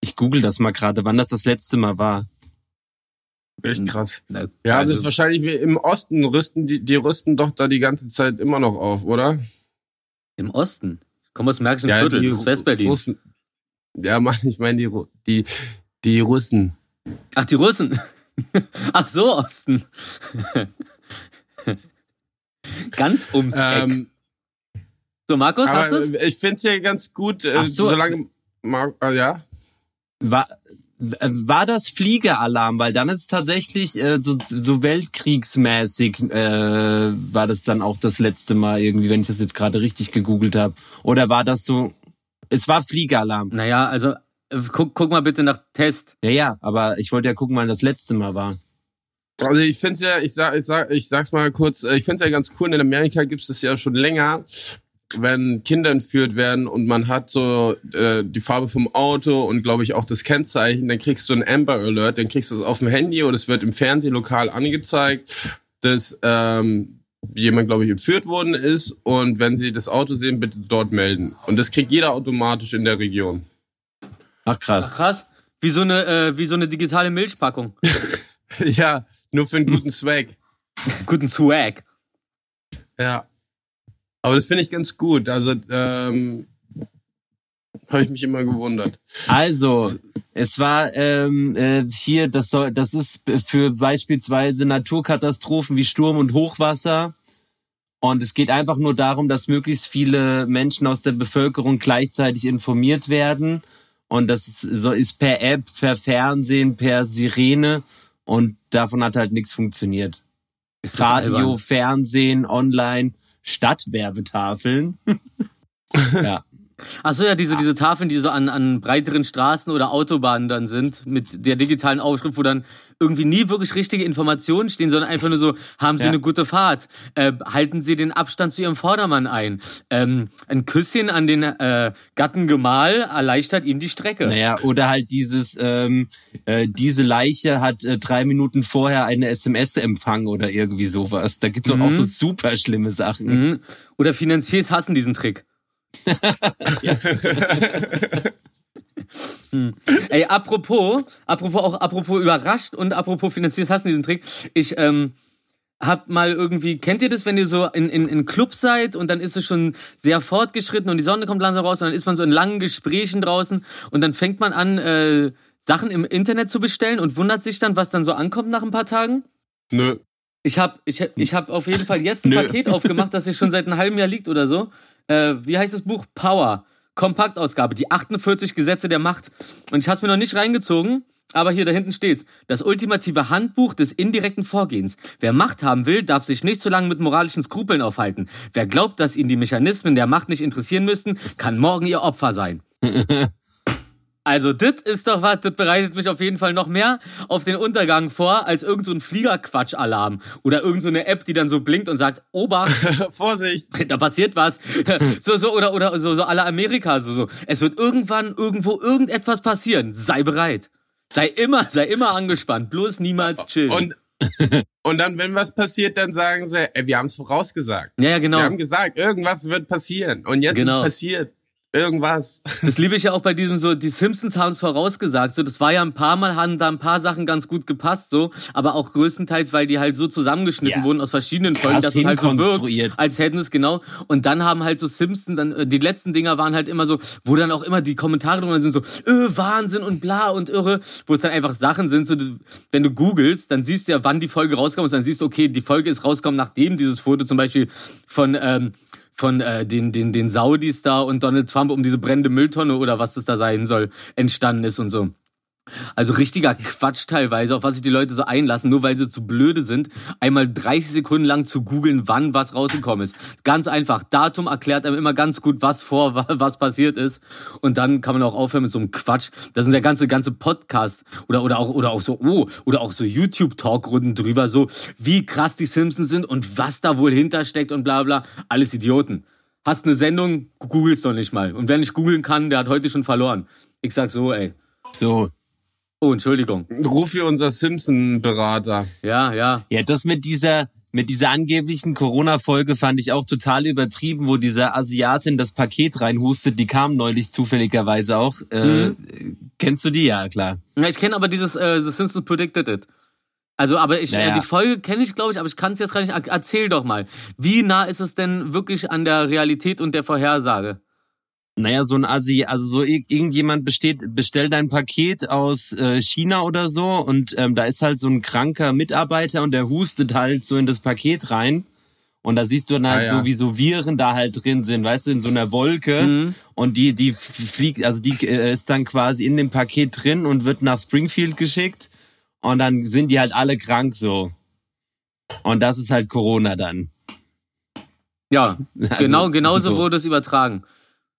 S2: Ich google das mal gerade, wann das das letzte Mal war.
S3: Echt krass.
S1: Na,
S3: Ja,
S1: also,
S3: das ist wahrscheinlich wie im Osten rüsten, die, die rüsten doch da die ganze Zeit immer noch auf, oder?
S1: im Osten. Ich komme aus dem Märkischen Viertel, das ist Westberlin.
S3: Russen. Ja, Mann, ich meine die, die, die Russen.
S1: Ach, die Russen. *laughs* Ach so, Osten. Ganz ums Eck.
S3: Ähm,
S1: So, Markus, hast
S3: aber
S1: du's?
S3: ich find's ja ganz gut, äh,
S2: Ach so.
S3: solange, Mar ah, ja.
S2: War, war das Fliegeralarm? Weil dann ist es tatsächlich äh, so, so weltkriegsmäßig äh, war das dann auch das letzte Mal irgendwie, wenn ich das jetzt gerade richtig gegoogelt habe. Oder war das so? Es war Fliegeralarm.
S1: Naja, also, äh, guck, guck mal bitte nach Test.
S2: Ja, ja, aber ich wollte ja gucken, wann das letzte Mal war.
S3: Also ich find's ja, ich sag, ich sag, ich sag's mal kurz, äh, ich find's ja ganz cool. In Amerika gibt's das ja schon länger, wenn Kinder entführt werden und man hat so äh, die Farbe vom Auto und glaube ich auch das Kennzeichen, dann kriegst du ein Amber Alert, dann kriegst du es auf dem Handy oder es wird im Fernsehlokal angezeigt, dass ähm, jemand, glaube ich, entführt worden ist und wenn sie das Auto sehen, bitte dort melden. Und das kriegt jeder automatisch in der Region.
S2: Ach
S1: Ach,
S2: krass.
S1: krass. Wie so eine, äh, wie so eine digitale Milchpackung. *laughs*
S3: Ja, nur für einen guten Swag.
S1: Guten Swag.
S3: Ja. Aber das finde ich ganz gut. Also, ähm, habe ich mich immer gewundert.
S2: Also, es war ähm, äh, hier, das soll, das ist für beispielsweise Naturkatastrophen wie Sturm und Hochwasser. Und es geht einfach nur darum, dass möglichst viele Menschen aus der Bevölkerung gleichzeitig informiert werden. Und das ist, so ist per App, per Fernsehen, per Sirene. Und davon hat halt nichts funktioniert. Radio,
S1: albern?
S2: Fernsehen, online, Stadtwerbetafeln. *laughs* ja.
S1: Ach so, ja, diese, diese Tafeln, die so an, an breiteren Straßen oder Autobahnen dann sind, mit der digitalen Aufschrift, wo dann irgendwie nie wirklich richtige Informationen stehen, sondern einfach nur so, haben Sie
S2: Ja.
S1: eine gute Fahrt? Äh, halten Sie den Abstand zu Ihrem Vordermann ein? Ähm, ein Küsschen an den äh, Gatten Gemahl erleichtert ihm die Strecke.
S2: Naja, oder halt dieses, ähm, äh, diese Leiche hat äh, drei Minuten vorher eine SMS empfangen oder irgendwie sowas. Da gibt's doch auch so super schlimme Sachen.
S1: Mhm. Oder Finanziers hassen diesen Trick. Hm. Ey, apropos, apropos auch apropos überrascht und apropos Finanziers hassen diesen Trick. Ich ähm, hab mal irgendwie, kennt ihr das, wenn ihr so in, in, in Club seid und dann ist es schon sehr fortgeschritten und die Sonne kommt langsam raus und dann ist man so in langen Gesprächen draußen und dann fängt man an, äh, Sachen im Internet zu bestellen und wundert sich dann, was dann so ankommt nach ein paar Tagen?
S3: Nö.
S1: Ich habe ich, ich hab auf jeden Fall jetzt ein. Paket aufgemacht, das hier schon seit einem halben Jahr liegt oder so. Äh, wie heißt das Buch? Power. Kompaktausgabe. Die 48 Gesetze der Macht. Und ich habe mir noch nicht reingezogen, aber hier da hinten steht's. Das ultimative Handbuch des indirekten Vorgehens. Wer Macht haben will, darf sich nicht so lange mit moralischen Skrupeln aufhalten. Wer glaubt, dass ihn die Mechanismen der Macht nicht interessieren müssten, kann morgen ihr Opfer sein. *laughs* Also, das ist doch was, das bereitet mich auf jeden Fall noch mehr auf den Untergang vor, als irgend so ein Fliegerquatsch-Alarm. Oder irgend so eine App, die dann so blinkt und sagt, Obacht, *laughs*
S3: Vorsicht. *laughs*
S1: da passiert was. *laughs* So, so, oder, oder so, so aller Amerika, so, so. Es wird irgendwann irgendwo irgendetwas passieren. Sei bereit. Sei immer, sei immer angespannt. Bloß niemals chillen.
S3: Und, und dann, wenn was passiert, dann sagen sie, ey, wir haben es vorausgesagt.
S1: ja, ja, genau.
S3: Wir haben gesagt, irgendwas wird passieren. Und jetzt
S1: Genau.
S3: ist passiert. Irgendwas.
S1: Das liebe ich ja auch bei diesem so, die Simpsons haben es vorausgesagt, so, das war ja ein paar Mal, haben da ein paar Sachen ganz gut gepasst, so, aber auch größtenteils, weil die halt so zusammengeschnitten
S2: Ja.
S1: wurden aus verschiedenen Folgen, dass es halt so wirkt, als hätten es genau, und dann haben halt so Simpsons, dann, äh, die letzten Dinger waren halt immer so, wo dann auch immer die Kommentare drunter sind so, äh, Wahnsinn und bla und irre, wo es dann einfach Sachen sind, so, wenn du googelst, dann siehst du ja, wann die Folge rauskommt, und dann siehst du, okay, die Folge ist rausgekommen, nachdem dieses Foto zum Beispiel von, ähm, von äh, den, den, den Saudis da und Donald Trump um diese brennende Mülltonne oder was das da sein soll, entstanden ist und so. Also richtiger Quatsch teilweise, auf was sich die Leute so einlassen, nur weil sie zu blöde sind, einmal 30 Sekunden lang zu googeln, wann was rausgekommen ist. Ganz einfach. Datum erklärt einem immer ganz gut, was vor, wa- was passiert ist. Und dann kann man auch aufhören mit so einem Quatsch. Da sind der ganze, ganze Podcast oder, oder auch, oder auch so, oh, oder auch so YouTube-Talkrunden drüber, so, wie krass die Simpsons sind und was da wohl hintersteckt und bla, bla. Alles Idioten. Hast eine Sendung, googelst doch nicht mal. Und wer nicht googeln kann, der hat heute schon verloren. Ich sag so, ey.
S2: So.
S1: Oh, Entschuldigung.
S3: Ruf hier unser Simpson-Berater.
S1: Ja, ja.
S2: Ja, das mit dieser, mit dieser angeblichen Corona-Folge fand ich auch total übertrieben, wo dieser Asiatin das Paket reinhustet. Die kam neulich zufälligerweise auch. Äh, Kennst du die? Ja, klar.
S1: Ja, ich kenne aber dieses äh, The Simpsons Predicted It. Also, aber ich,
S2: Naja.
S1: äh, die Folge kenne ich, glaube ich, aber ich kann es jetzt gar nicht. Er- Erzähl doch mal. Wie nah ist es denn wirklich an der Realität und der Vorhersage?
S2: Naja, so ein Asi, also so ir- irgendjemand besteht, bestellt ein Paket aus äh, China oder so und ähm, da ist halt so ein kranker Mitarbeiter und der hustet halt so in das Paket rein. Und da siehst du dann halt
S3: Ah, ja.
S2: so, wie so Viren da halt drin sind, weißt du, in so einer Wolke.
S1: Mhm.
S2: Und die, die fliegt, also die äh, ist dann quasi in dem Paket drin und wird nach Springfield geschickt. Und dann sind die halt alle krank so. Und das ist halt Corona dann.
S1: Ja, *laughs*
S2: Also,
S1: genau, genauso
S2: so.
S1: wurde es übertragen.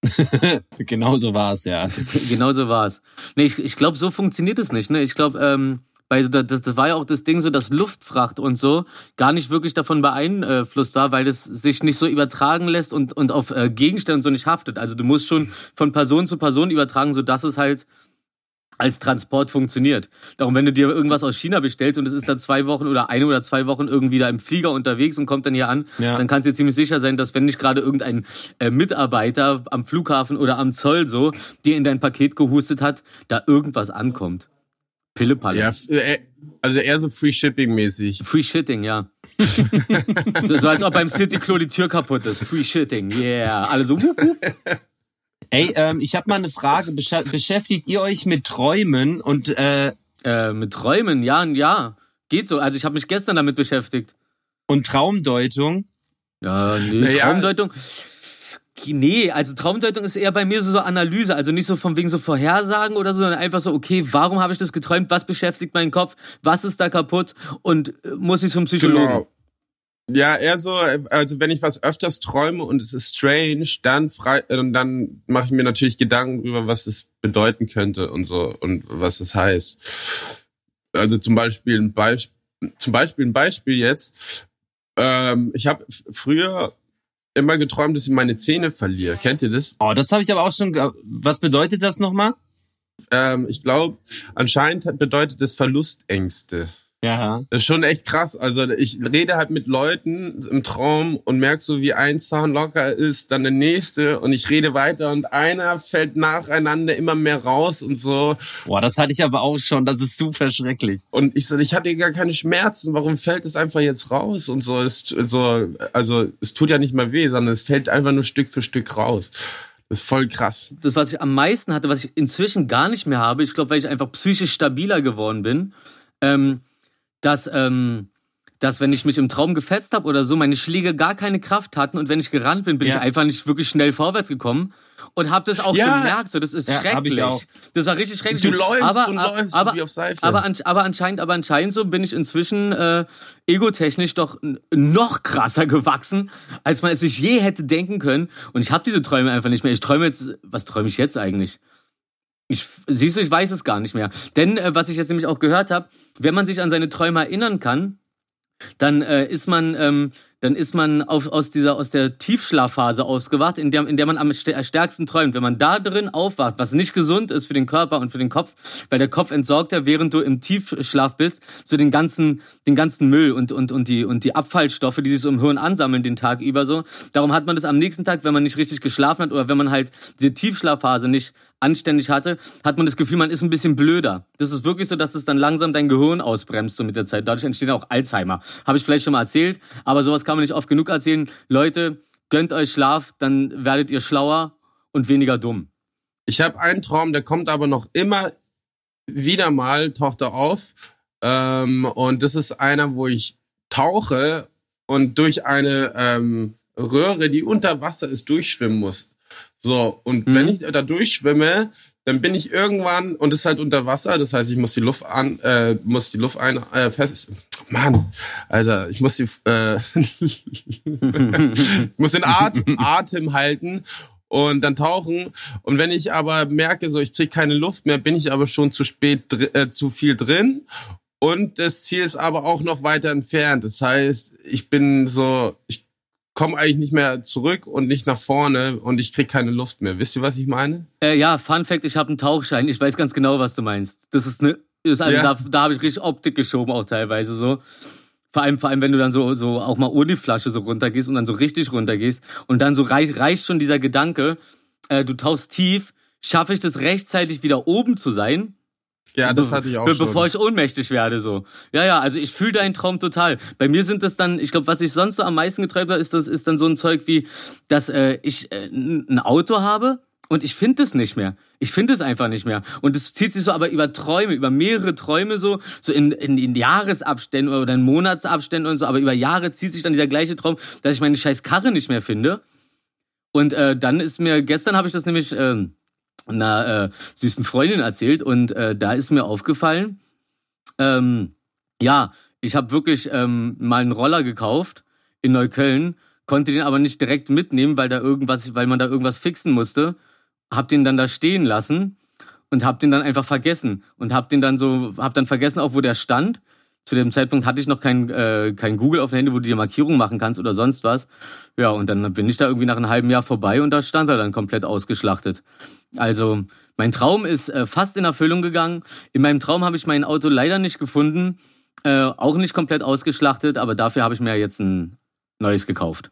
S1: *laughs*
S2: Genau so war's ja. *laughs*
S1: genauso war's. Nee, ich, ich glaube, so funktioniert es nicht. Ne? Ich glaube, ähm, weil das, das war ja auch das Ding so, dass Luftfracht und so gar nicht wirklich davon beeinflusst war, weil es sich nicht so übertragen lässt und, und auf äh, Gegenstände so nicht haftet. Also du musst schon von Person zu Person übertragen, so dass es halt als Transport funktioniert. Darum, wenn du dir irgendwas aus China bestellst und es ist dann zwei Wochen oder eine oder zwei Wochen irgendwie da im Flieger unterwegs und kommt dann hier an,
S2: Ja.
S1: dann kannst du dir ziemlich sicher sein, dass wenn nicht gerade irgendein äh, Mitarbeiter am Flughafen oder am Zoll so dir in dein Paket gehustet hat, da irgendwas ankommt. Pillepalle.
S3: Ja, äh, also eher so Free Shipping mäßig.
S1: Free Shitting, ja. *laughs* so, so als ob beim City Klo die Tür kaputt ist. Free Shitting, yeah. Alle so, wup, wup.
S2: Ey, ähm, ich habe mal eine Frage. Bescha- Beschäftigt ihr euch mit Träumen und äh,
S1: Äh, mit Träumen, ja, ja. Geht so. Also ich habe mich gestern damit beschäftigt.
S2: und Traumdeutung?
S1: Ja, nee,
S3: Naja.
S1: Traumdeutung. Nee, also Traumdeutung ist eher bei mir so, so Analyse, also nicht so von wegen so Vorhersagen oder so, sondern einfach so, okay, warum habe ich das geträumt? Was beschäftigt meinen Kopf? Was ist da kaputt? Und äh, muss ich zum Psychologen?
S3: Genau. Ja, eher so, also wenn ich was öfters träume und es ist strange, dann frei, und dann mache ich mir natürlich Gedanken darüber, was das bedeuten könnte und so und was das heißt. Also zum Beispiel ein Beispiel, zum Beispiel ein Beispiel jetzt. Ähm, ich habe früher immer geträumt, dass ich meine Zähne verliere. Kennt ihr das?
S2: Oh, das habe ich aber auch schon. Was bedeutet das nochmal?
S3: Ähm, ich glaube, anscheinend bedeutet das Verlustängste.
S2: Ja.
S3: Das ist schon echt krass. Also ich rede halt mit Leuten im Traum und merk so, wie ein Sound locker ist, dann der nächste und ich rede weiter und einer fällt nacheinander immer mehr raus und so.
S2: Boah, das hatte ich aber auch schon. Das ist super schrecklich.
S3: Und ich so, ich hatte gar keine Schmerzen. Warum fällt es einfach jetzt raus und so? Es, so also es tut ja nicht mal weh, sondern es fällt einfach nur Stück für Stück raus. Das ist voll krass.
S1: das, was ich am meisten hatte, was ich inzwischen gar nicht mehr habe, ich glaube, weil ich einfach psychisch stabiler geworden bin, ähm, dass, ähm, dass wenn ich mich im Traum gefetzt habe oder so, meine Schläge gar keine Kraft hatten und wenn ich gerannt bin, bin
S2: Ja.
S1: ich einfach nicht wirklich schnell vorwärts gekommen und habe das auch
S3: Ja.
S1: gemerkt. So, das ist
S2: Ja,
S1: schrecklich. Das war richtig schrecklich.
S3: Du läufst
S1: aber,
S3: und
S1: aber,
S3: läufst
S1: aber,
S3: wie auf Seife.
S1: Aber, aber anscheinend, aber anscheinend so bin ich inzwischen äh, egotechnisch doch noch krasser gewachsen, als man es sich je hätte denken können. Und ich habe diese Träume einfach nicht mehr. Ich träume jetzt, was träume ich jetzt eigentlich? Ich, siehst du, ich weiß es gar nicht mehr. Denn äh, was ich jetzt nämlich auch gehört habe, wenn man sich an seine Träume erinnern kann, dann äh, ist man ähm, dann ist man auf, aus dieser aus der Tiefschlafphase ausgewacht, in der in der man am st- stärksten träumt. Wenn man da drin aufwacht, was nicht gesund ist für den Körper und für den Kopf, weil der Kopf entsorgt ja, während du im Tiefschlaf bist, so den ganzen den ganzen Müll und und und die und die Abfallstoffe, die sich so im Hirn ansammeln den Tag über so. Darum hat man das am nächsten Tag, wenn man nicht richtig geschlafen hat oder wenn man halt diese Tiefschlafphase nicht anständig hatte, hat man das Gefühl, man ist ein bisschen blöder. Das ist wirklich so, dass es dann langsam dein Gehirn ausbremst so mit der Zeit. Dadurch entsteht auch Alzheimer. Habe ich vielleicht schon mal erzählt, aber sowas kann man nicht oft genug erzählen. Leute, gönnt euch Schlaf, dann werdet ihr schlauer und weniger dumm.
S3: Ich habe einen Traum, der kommt aber noch immer wieder mal, taucht er auf. Ähm, und das ist einer, wo ich tauche und durch eine ähm, Röhre, die unter Wasser ist, durchschwimmen muss. So, und
S1: Mhm.
S3: wenn ich da durchschwimme, dann bin ich irgendwann, und es ist halt unter Wasser, das heißt, ich muss die Luft an, äh, muss die Luft ein, äh, fest, Mann, Alter, ich muss die, äh, *laughs* muss den At Atem halten und dann tauchen. Und wenn ich aber merke, so ich krieg keine Luft mehr, bin ich aber schon zu spät, äh, zu viel drin. Und das Ziel ist aber auch noch weiter entfernt. Das heißt, ich bin so, ich komme eigentlich nicht mehr zurück und nicht nach vorne und ich krieg keine Luft mehr. Wisst ihr, was ich meine?
S1: Äh, ja, Fun Fact, ich habe einen Tauchschein. Ich weiß ganz genau, was du meinst. Das ist eine, ist also
S3: Ja.
S1: da, da habe ich richtig Optik geschoben auch teilweise so. Vor allem, vor allem, wenn du dann so, so auch mal ohne die Flasche so runtergehst und dann so richtig runtergehst und dann so reicht, reicht schon dieser Gedanke, äh, du tauchst tief, schaffe ich das rechtzeitig wieder oben zu sein,
S3: Ja, das hatte ich auch
S1: be
S3: schon.
S1: Bevor ich ohnmächtig werde, so. Ja, ja, also ich fühle deinen Traum total. Bei mir sind das dann, ich glaube, was ich sonst so am meisten geträumt habe, ist, das, ist dann so ein Zeug wie, dass äh, ich äh, ein Auto habe und ich finde es nicht mehr. Ich finde es einfach nicht mehr. Und es zieht sich so aber über Träume, über mehrere Träume so, so in, in, in Jahresabständen oder in Monatsabständen und so, aber über Jahre zieht sich dann dieser gleiche Traum, dass ich meine scheiß Karre nicht mehr finde. Und äh, dann ist mir, gestern habe ich das nämlich ähm, einer äh, süßen Freundin erzählt und äh, da ist mir aufgefallen, ähm, ja, ich habe wirklich ähm, mal einen Roller gekauft in Neukölln, konnte den aber nicht direkt mitnehmen, weil da irgendwas, weil man da irgendwas fixen musste. Hab den dann da stehen lassen und hab den dann einfach vergessen und hab den dann so, hab dann vergessen auch, wo der stand. Zu dem Zeitpunkt hatte ich noch kein, äh, kein Google auf dem Handy, wo du dir Markierung machen kannst oder sonst was. Ja, und dann bin ich da irgendwie nach einem halben Jahr vorbei und da stand er dann komplett ausgeschlachtet. Also Mein Traum ist äh, fast in Erfüllung gegangen. In meinem Traum habe ich mein Auto leider nicht gefunden, äh, auch nicht komplett ausgeschlachtet, aber dafür habe ich mir jetzt ein neues gekauft.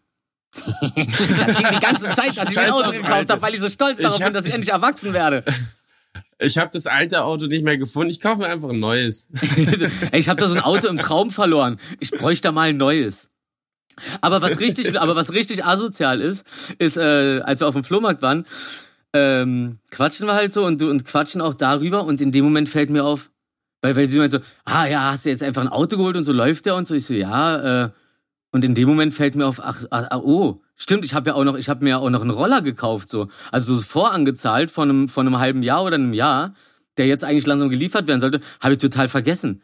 S1: *laughs* ich erzähle die ganze Zeit, dass ich mein Auto
S3: auf,
S1: gekauft habe, weil ich so stolz
S3: Ich
S1: darauf bin, dass ich endlich erwachsen werde. *laughs*
S3: Ich habe das alte Auto nicht mehr gefunden. Ich kaufe mir einfach ein neues. *laughs*
S1: Ich habe da so ein Auto im Traum verloren. Ich bräuchte mal ein neues. Aber was richtig, aber was richtig asozial ist, ist, äh, als wir auf dem Flohmarkt waren, ähm, quatschen wir halt so und, und quatschen auch darüber und in dem Moment fällt mir auf, weil, weil sie meint so, ah ja, hast du jetzt einfach ein Auto geholt und so läuft der und so. Ich so, ja, äh, und in dem Moment fällt mir auf, ach, ah, oh, stimmt, ich habe ja auch noch, ich habe mir ja auch noch einen Roller gekauft, so. Also so vorangezahlt von einem, von einem halben Jahr oder einem Jahr, der jetzt eigentlich langsam geliefert werden sollte, habe ich total vergessen.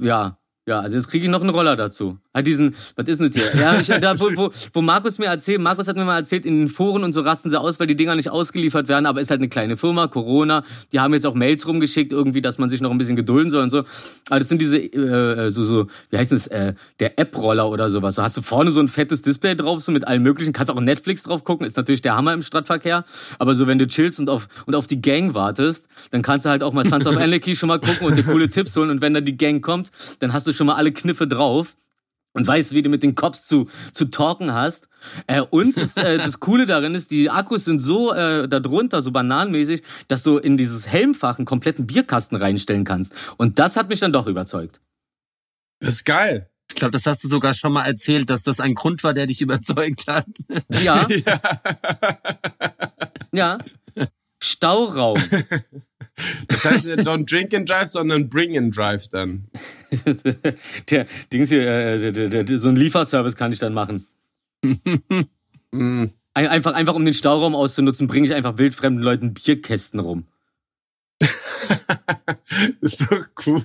S1: Ja, ja, also jetzt kriege ich noch einen Roller dazu. Hat diesen, was ist denn das hier? Ja, ich, da, *laughs* wo, wo, wo Markus mir erzählt, Markus hat mir mal erzählt, in den Foren und so rasten sie aus, weil die Dinger nicht ausgeliefert werden, aber ist halt eine kleine Firma, Corona, die haben jetzt auch Mails rumgeschickt, irgendwie, dass man sich noch ein bisschen gedulden soll und so. Aber das sind diese, äh, so, so, wie heißt das, äh, der App-Roller oder sowas. So hast du vorne so ein fettes Display drauf, so mit allem möglichen, kannst auch Netflix drauf gucken, ist natürlich der Hammer im Stadtverkehr, aber so wenn du chillst und auf, und auf die Gang wartest, dann kannst du halt auch mal Sons of *laughs* Anarchy schon mal gucken und dir coole Tipps holen und wenn dann die Gang kommt, dann hast du schon mal alle Kniffe drauf und weißt, wie du mit den Cops zu, zu talken hast. Äh, und das, äh, das Coole darin ist, die Akkus sind so äh, darunter, so bananenmäßig, dass du in dieses Helmfach einen kompletten Bierkasten reinstellen kannst. Und das hat mich dann doch überzeugt.
S3: Das ist geil.
S2: Ich glaube, das hast du sogar schon mal erzählt, dass das ein Grund war, der dich überzeugt hat.
S1: Ja. *laughs* ja. Stauraum. *laughs*
S3: Das heißt, don't drink and drive, sondern bring and drive dann. *laughs*
S1: der Dings hier, äh, der, der, der, so ein Lieferservice kann ich dann machen.
S3: Mm.
S1: Ein- Einfach, einfach um den Stauraum auszunutzen, bringe ich einfach wildfremden Leuten Bierkästen rum. *laughs*
S3: ist doch gut.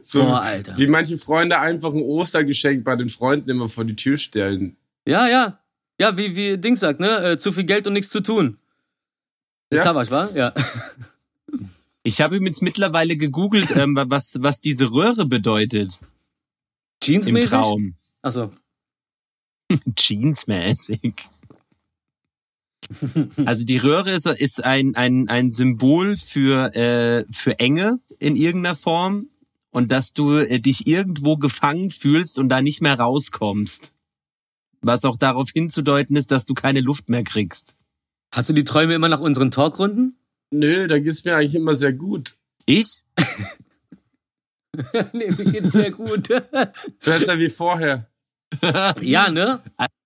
S3: So,
S1: Boah, Alter.
S3: wie manche Freunde einfach ein Ostergeschenk bei den Freunden immer vor die Tür stellen.
S1: Ja, ja. Ja, wie, wie Dings sagt, ne? Äh, zu viel Geld und nichts zu tun. Ist
S3: Ja.
S1: Savage, wa? Ja.
S2: Ich habe übrigens mittlerweile gegoogelt, ähm, was, was diese Röhre bedeutet im
S1: Jeansmäßig?
S2: Traum.
S1: Achso. *laughs*
S2: Jeansmäßig. Also die Röhre ist, ist ein, ein, ein Symbol für, äh, für Enge in irgendeiner Form und dass du äh, dich irgendwo gefangen fühlst und da nicht mehr rauskommst. Was auch darauf hinzudeuten ist, dass du keine Luft mehr kriegst.
S1: Hast du die Träume immer nach unseren Talkrunden?
S3: Nö, da geht's mir eigentlich immer sehr gut.
S2: Ich? *laughs*
S1: nee, mir geht's sehr gut. *laughs*
S3: Besser wie vorher.
S1: ja, ne?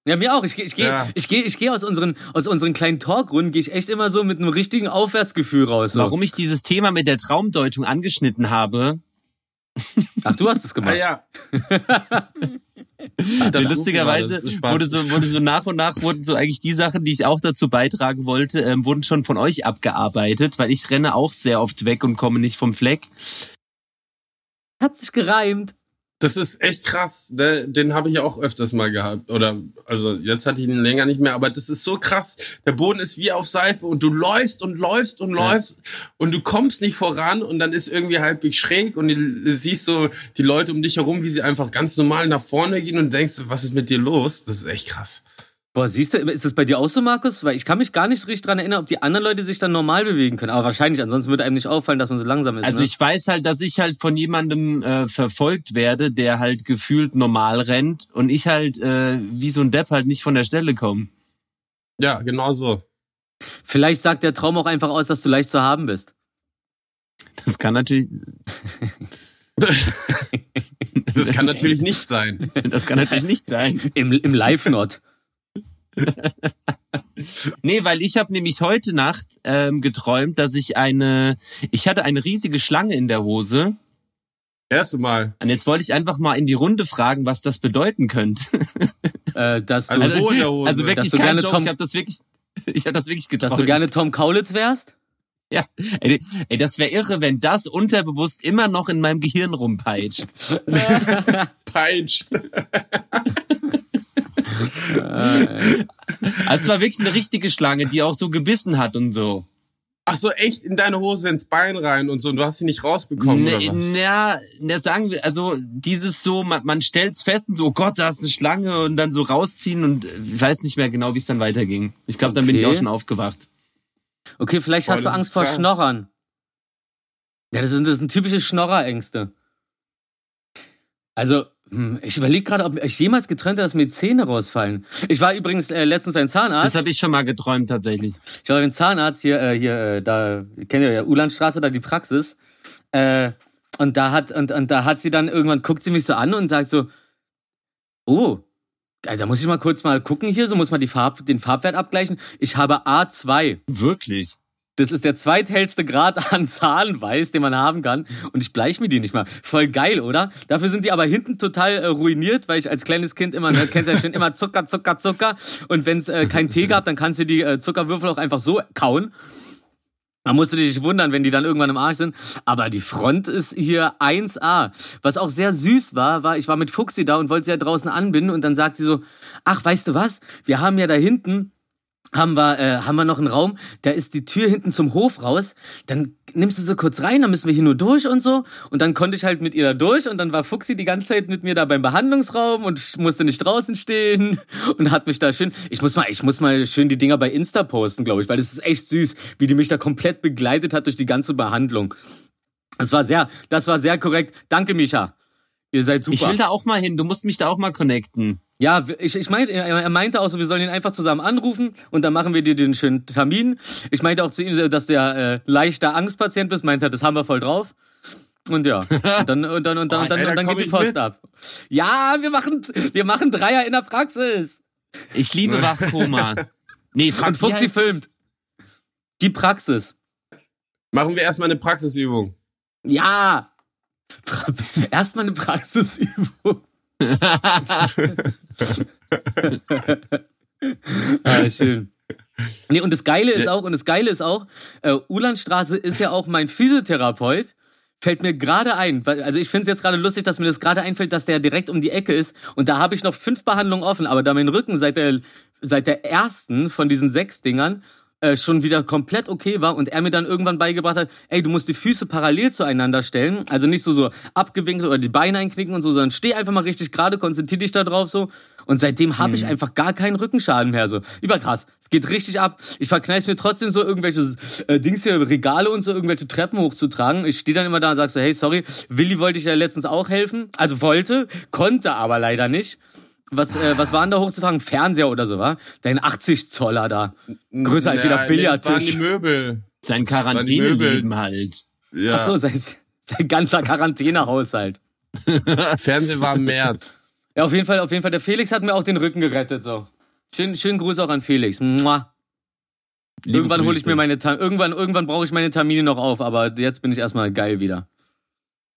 S1: Ja, mir auch. Ich gehe ich geh,
S3: Ja.
S1: ich geh, ich geh aus, unseren, aus unseren kleinen Talkrunden, gehe ich echt immer so mit einem richtigen Aufwärtsgefühl raus. So.
S2: Warum ich dieses Thema mit der Traumdeutung angeschnitten habe,
S1: Ach, du hast es
S3: Ah
S1: gemacht.
S3: ja. *laughs*
S2: Nee, lustigerweise wurde so, wurde so nach und nach wurden so eigentlich die Sachen, die ich auch dazu beitragen wollte, ähm, wurden schon von euch abgearbeitet, weil ich renne auch sehr oft weg und komme nicht vom Fleck.
S1: Hat sich gereimt.
S3: Das ist echt krass. Ne? Den habe ich auch öfters mal gehabt. Oder also jetzt hatte ich ihn länger nicht mehr, aber das ist so krass. Der Boden ist wie auf Seife und du läufst und läufst und läufst und du kommst nicht voran und dann ist irgendwie halbwegs schräg und du siehst so die Leute um dich herum, wie sie einfach ganz normal nach vorne gehen und denkst, was ist mit dir los? Das ist echt krass.
S1: Boah, siehst du, ist das bei dir auch so, Markus? Weil ich kann mich gar nicht richtig dran erinnern, ob die anderen Leute sich dann normal bewegen können. Aber wahrscheinlich, ansonsten würde einem nicht auffallen, dass man so langsam ist.
S2: Also
S1: ne?
S2: ich weiß halt, dass ich halt von jemandem äh, verfolgt werde, der halt gefühlt normal rennt und ich halt äh, wie so ein Depp halt nicht von der Stelle komme.
S3: Ja, genau so.
S1: Vielleicht sagt der Traum auch einfach aus, dass du leicht zu haben bist.
S2: Das kann natürlich, *laughs*
S3: Das kann natürlich nicht sein.
S2: das kann natürlich nicht sein.
S1: Im, im Live-Not. *laughs*
S2: Nee, weil ich habe nämlich heute Nacht ähm, geträumt, dass ich eine, ich hatte eine riesige Schlange in der Hose.
S3: Erste Mal.
S2: Und jetzt wollte ich einfach mal in die Runde fragen, was das bedeuten könnte.
S1: Äh, dass,
S3: Also
S1: du,
S3: wo in der Hose?
S2: Also wirklich
S1: Dass du
S2: kein
S1: gerne
S2: Joke,
S1: Tom-
S2: ich habe das wirklich, ich habe das wirklich
S1: dass
S2: geträumt.
S1: du gerne Tom Kaulitz wärst?
S2: ja, ey, ey das wäre irre, wenn das unterbewusst immer noch in meinem Gehirn rumpeitscht. *laughs*
S3: Peitscht. *laughs*
S2: Also es war wirklich eine richtige Schlange, die auch so gebissen hat und so.
S3: Ach so, echt in deine Hose ins Bein rein und so und du hast sie nicht rausbekommen
S2: Ne,
S3: oder was?
S2: na, na, sagen wir, also dieses so, man, man stellt's fest und so, oh Gott, da ist eine Schlange und dann so rausziehen und äh, ich weiß nicht mehr genau, wie es dann weiterging. Ich glaube, dann bin ich auch schon aufgewacht.
S1: Okay, vielleicht
S3: Boah,
S1: hast du Angst vor. Schnorrern. Ja, das sind, das sind typische Schnorrerängste. Also, ich überlege gerade, ob ich jemals geträumt habe, dass mir Zähne rausfallen. Ich war übrigens äh, letztens beim
S2: Das
S1: Zahnarzt.
S2: habe ich schon mal geträumt tatsächlich.
S1: Ich war beim Zahnarzt hier, äh, hier, äh, da, kennt ihr ja, Ulandstraße, da die Praxis. Äh, und da hat, und, und da hat sie dann irgendwann, guckt sie mich so an und sagt so, oh, also da muss ich mal kurz mal gucken hier, so muss man die Farb, den Farbwert abgleichen. Ich habe A2.
S2: Wirklich.
S1: Das ist der zweithellste Grad *laughs* an Zahlenweiß, den man haben kann. Und ich bleich mir die nicht mal. Voll geil, oder? Dafür sind die aber hinten total äh, ruiniert, weil ich als kleines Kind immer, ne, kennst ja schon immer Zucker, Zucker, Zucker. Und wenn es äh, kein Tee gab, dann kannst du die äh, Zuckerwürfel auch einfach so kauen. Da musst du dich wundern, wenn die dann irgendwann im Arsch sind. Aber die Front ist hier 1A. Was auch sehr süß war, war, ich war mit Fuxi da und wollte sie ja draußen anbinden und dann sagt sie so, ach, weißt du was? Wir haben ja da hinten haben wir, äh, haben wir noch einen Raum, da ist die Tür hinten zum Hof raus, dann nimmst du so kurz rein, dann müssen wir hier nur durch und so. Und dann konnte ich halt mit ihr da durch und dann war Fuxi die ganze Zeit mit mir da beim Behandlungsraum und musste nicht draußen stehen *laughs* und hat mich da schön, ich muss mal, ich muss mal schön die Dinger bei Insta posten, glaube ich, weil das ist echt süß, wie die mich da komplett begleitet hat durch die ganze Behandlung. Das war sehr, das war sehr korrekt. Danke, Micha. Ihr seid super.
S2: Ich will da auch mal hin. Du musst mich da auch mal connecten.
S1: Ja, ich, ich meinte, er meinte auch so, wir sollen ihn einfach zusammen anrufen und dann machen wir dir den schönen Termin. Ich meinte auch zu ihm, dass du ja äh, leichter Angstpatient bist, meinte er, das haben wir voll drauf. Und ja, und dann, und dann, und dann, *laughs* und dann,
S3: Ey,
S1: dann
S3: komm
S1: geht die
S3: ich
S1: Post
S3: mit.
S1: ab. Ja, wir machen, wir machen Dreier in der Praxis.
S2: Ich liebe *laughs* Wachkoma. Nee, fuck,
S1: Und Fuxi filmt. Die Praxis.
S3: Machen wir erstmal eine Praxisübung.
S1: Ja. *laughs* Erstmal eine Praxisübung. *laughs* ah, schön. Nee, und das Geile ist auch, und das Geile ist auch, äh, Ulandstraße ist ja auch mein Physiotherapeut. Fällt mir gerade ein, also ich finde es jetzt gerade lustig, dass mir das gerade einfällt, dass der direkt um die Ecke ist. Und da habe ich noch fünf Behandlungen offen, aber da mein Rücken seit der, seit der ersten von diesen sechs Dingern äh, schon wieder komplett okay war und er mir dann irgendwann beigebracht hat, ey, du musst die Füße parallel zueinander stellen, also nicht so so abgewinkelt oder die Beine einknicken und so, sondern steh einfach mal richtig gerade, konzentrier dich da drauf so. Und seitdem habe ich einfach gar keinen Rückenschaden mehr so. Überkrass. Es geht richtig ab. Ich verkneiß mir trotzdem so irgendwelche äh, Dings hier, Regale und so, irgendwelche Treppen hochzutragen. Ich stehe dann immer da und sag so, hey, sorry, Willi wollte ich ja letztens auch helfen. Also wollte, konnte aber leider nicht. Was, äh, was waren da hochzutragen? Fernseher oder so, war? Dein 80 Zoller da. Größer als jeder
S3: nee, Das waren
S1: Billardtisch.
S3: die Möbel.
S2: Sein. Quarantäneleben halt.
S3: Ja.
S1: Ach so, sein, sein ganzer Quarantänehaushalt. *laughs*
S3: Fernsehen war im März.
S1: Ja, auf jeden Fall, auf jeden Fall. Der Felix hat mir auch den Rücken gerettet, so. Schön, schönen Gruß auch an Felix. Mua.
S2: Liebe
S1: Irgendwann hole ich mir meine, irgendwann, irgendwann brauche ich meine Termine noch auf, aber jetzt bin ich erstmal geil wieder.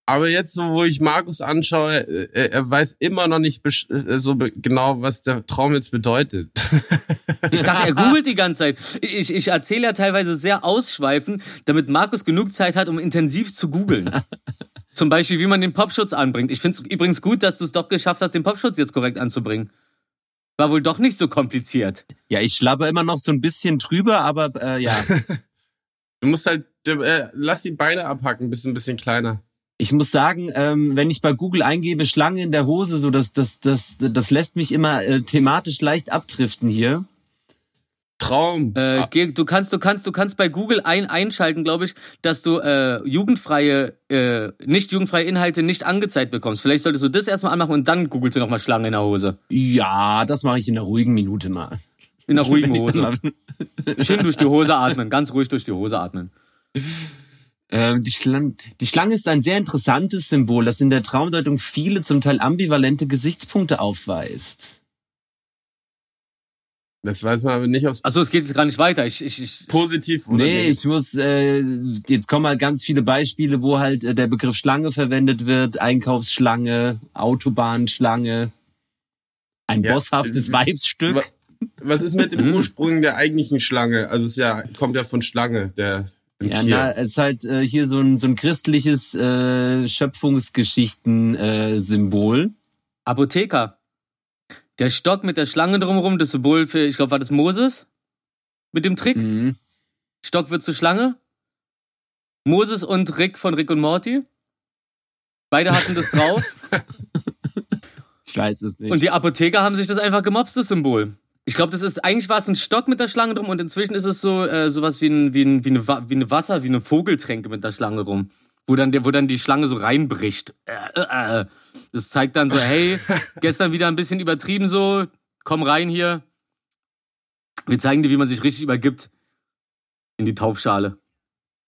S3: Aber jetzt, so, wo ich Markus anschaue, äh, er, er weiß immer noch nicht äh, so genau, was der Traum jetzt bedeutet. *laughs*
S1: Ich dachte, er googelt die ganze Zeit. Ich, ich, ich erzähle ja teilweise sehr ausschweifend, damit Markus genug Zeit hat, um intensiv zu googeln. *laughs* Zum Beispiel, wie man den Popschutz anbringt. Ich finde es übrigens gut, dass du es doch geschafft hast, den Popschutz jetzt korrekt anzubringen. War wohl doch nicht so kompliziert.
S2: Ja, ich schlabber immer noch so ein bisschen drüber, aber äh, ja. *laughs*
S3: Du musst halt, äh, lass die Beine abhacken, bist ein bisschen kleiner.
S2: Ich muss sagen, ähm, wenn ich bei Google eingebe Schlange in der Hose, so das das das das lässt mich immer äh, thematisch leicht abdriften hier.
S3: Traum.
S1: Äh,
S3: Ah,
S1: du kannst, du kannst, du kannst bei Google ein, einschalten, glaube ich, dass du äh, jugendfreie, äh, nicht jugendfreie Inhalte nicht angezeigt bekommst. Vielleicht solltest du das erstmal anmachen und dann googelst du nochmal Schlange in der Hose.
S2: Ja, das mache ich in einer ruhigen Minute mal.
S1: In der *laughs* ruhigen Hose.
S2: mal-
S1: Schön durch die Hose atmen, ganz ruhig durch die Hose atmen.
S2: Ähm, die, Schlange, die Schlange ist ein sehr interessantes Symbol, das in der Traumdeutung viele, zum Teil ambivalente Gesichtspunkte aufweist.
S3: das weiß man aber nicht, es
S1: Achso, es geht jetzt gar nicht weiter. Ich, ich, ich,
S3: positiv oder
S2: Nee,
S3: negativ
S2: ich muss, äh, jetzt kommen halt ganz viele Beispiele, wo halt äh, der Begriff Schlange verwendet wird. Einkaufsschlange, Autobahnschlange, ein
S3: Ja,
S2: bosshaftes
S3: äh,
S2: Weibsstück.
S3: Wa- Was ist mit dem
S1: Hm.
S3: Ursprung der eigentlichen Schlange? Also es ist ja, kommt ja von Schlange, der im
S2: Ja,
S3: Tier.
S2: na, es ist halt äh, hier so ein, so ein christliches äh, Schöpfungsgeschichten-Symbol. Äh, Symbol.
S1: Apotheker. Der Stock mit der Schlange drumherum, das Symbol für, ich glaube, war das Moses? Mit dem Trick?
S2: mhm.
S1: Stock wird zur Schlange. Moses und Rick von Rick und Morty. Beide hatten das drauf. *laughs*
S2: Ich weiß es nicht.
S1: und die Apotheker haben sich das einfach gemobst, das Symbol. Ich glaube, das ist eigentlich war es ein Stock mit der Schlange drum und inzwischen ist es so äh, sowas wie ein, wie ein, wie eine, wie eine Wasser, wie eine Vogeltränke mit der Schlange rum, wo dann der, wo dann die Schlange so reinbricht. Äh, äh, äh. Das zeigt dann so, hey, *laughs* gestern wieder ein bisschen übertrieben so, komm rein hier. Wir zeigen dir, wie man sich richtig übergibt in die Taufschale.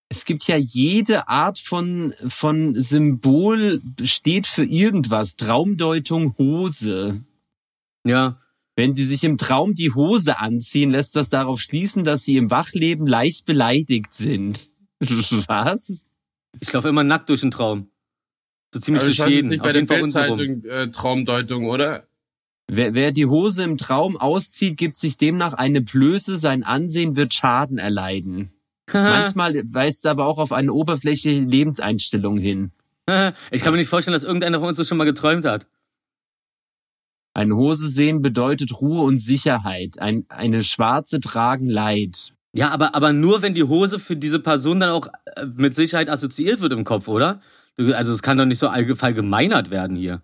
S2: Es gibt ja jede Art von, von Symbol steht für irgendwas. Traumdeutung Hose.
S1: Ja,
S2: Wenn Sie sich im Traum die Hose anziehen, lässt das darauf schließen, dass Sie im Wachleben leicht beleidigt sind. *laughs* Was?
S1: ich laufe immer nackt durch den Traum. So ziemlich
S3: Aber
S1: durch jeden.
S3: nicht
S1: Auf
S3: bei der
S1: jeden Fall untenrum.
S3: Bildzeitung äh, Traumdeutung, oder?
S2: Wer, wer die Hose im Traum auszieht, gibt sich demnach eine Blöße, sein Ansehen wird Schaden erleiden. *laughs* Manchmal weist es aber auch auf eine oberflächliche Lebenseinstellung hin. *laughs*
S1: ich kann mir nicht vorstellen, dass irgendeiner von uns das schon mal geträumt hat.
S2: Eine Hose sehen bedeutet Ruhe und Sicherheit. Ein, eine schwarze tragen Leid.
S1: Ja, aber, aber nur, wenn die Hose für diese Person dann auch äh, mit Sicherheit assoziiert wird im Kopf, oder? Also es kann doch nicht so allge- verallgemeinert werden hier.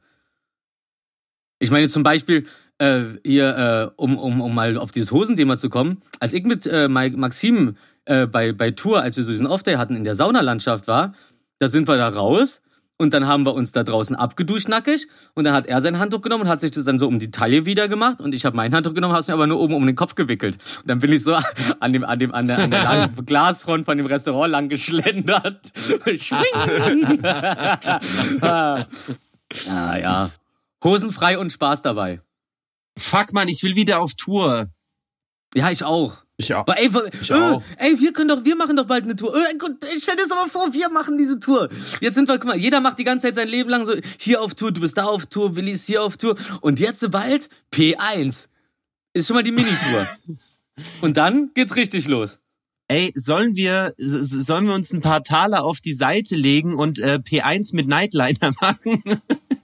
S1: Ich meine zum Beispiel, äh, hier, äh, um, um, um mal auf dieses Hosenthema zu kommen, als ich mit äh, Ma- Maxim äh, bei, bei Tour, als wir so diesen Off-Day hatten, in der Saunalandschaft war, da sind wir da raus und dann haben wir uns da draußen abgeduscht nackig und dann hat er sein Handtuch genommen und hat sich das dann so um die Taille wieder gemacht und ich habe mein Handtuch genommen, habe es mir aber nur oben um den Kopf gewickelt. Und dann bin ich so an dem an dem an der, an der langen *laughs* Glasfront von dem Restaurant lang geschlendert. *laughs* Schwing! *laughs* ah, ja. Hosenfrei und Spaß dabei.
S2: Fuck man, ich will wieder auf Tour.
S1: Ja, ich auch.
S3: Ich auch.
S1: Aber ey, äh,
S3: auch.
S1: ey, wir können doch, wir machen doch bald eine Tour. Äh, Gott, stell dir das aber vor, wir machen diese Tour. Jetzt sind wir, guck mal, jeder macht die ganze Zeit sein Leben lang so, hier auf Tour, du bist da auf Tour, Willi ist hier auf Tour. Und jetzt bald P1. Ist schon mal die Minitour. *laughs* Und dann geht's richtig los.
S2: Ey, sollen wir, sollen wir uns ein paar Taler auf die Seite legen und äh, P1 mit Nightliner *laughs* machen?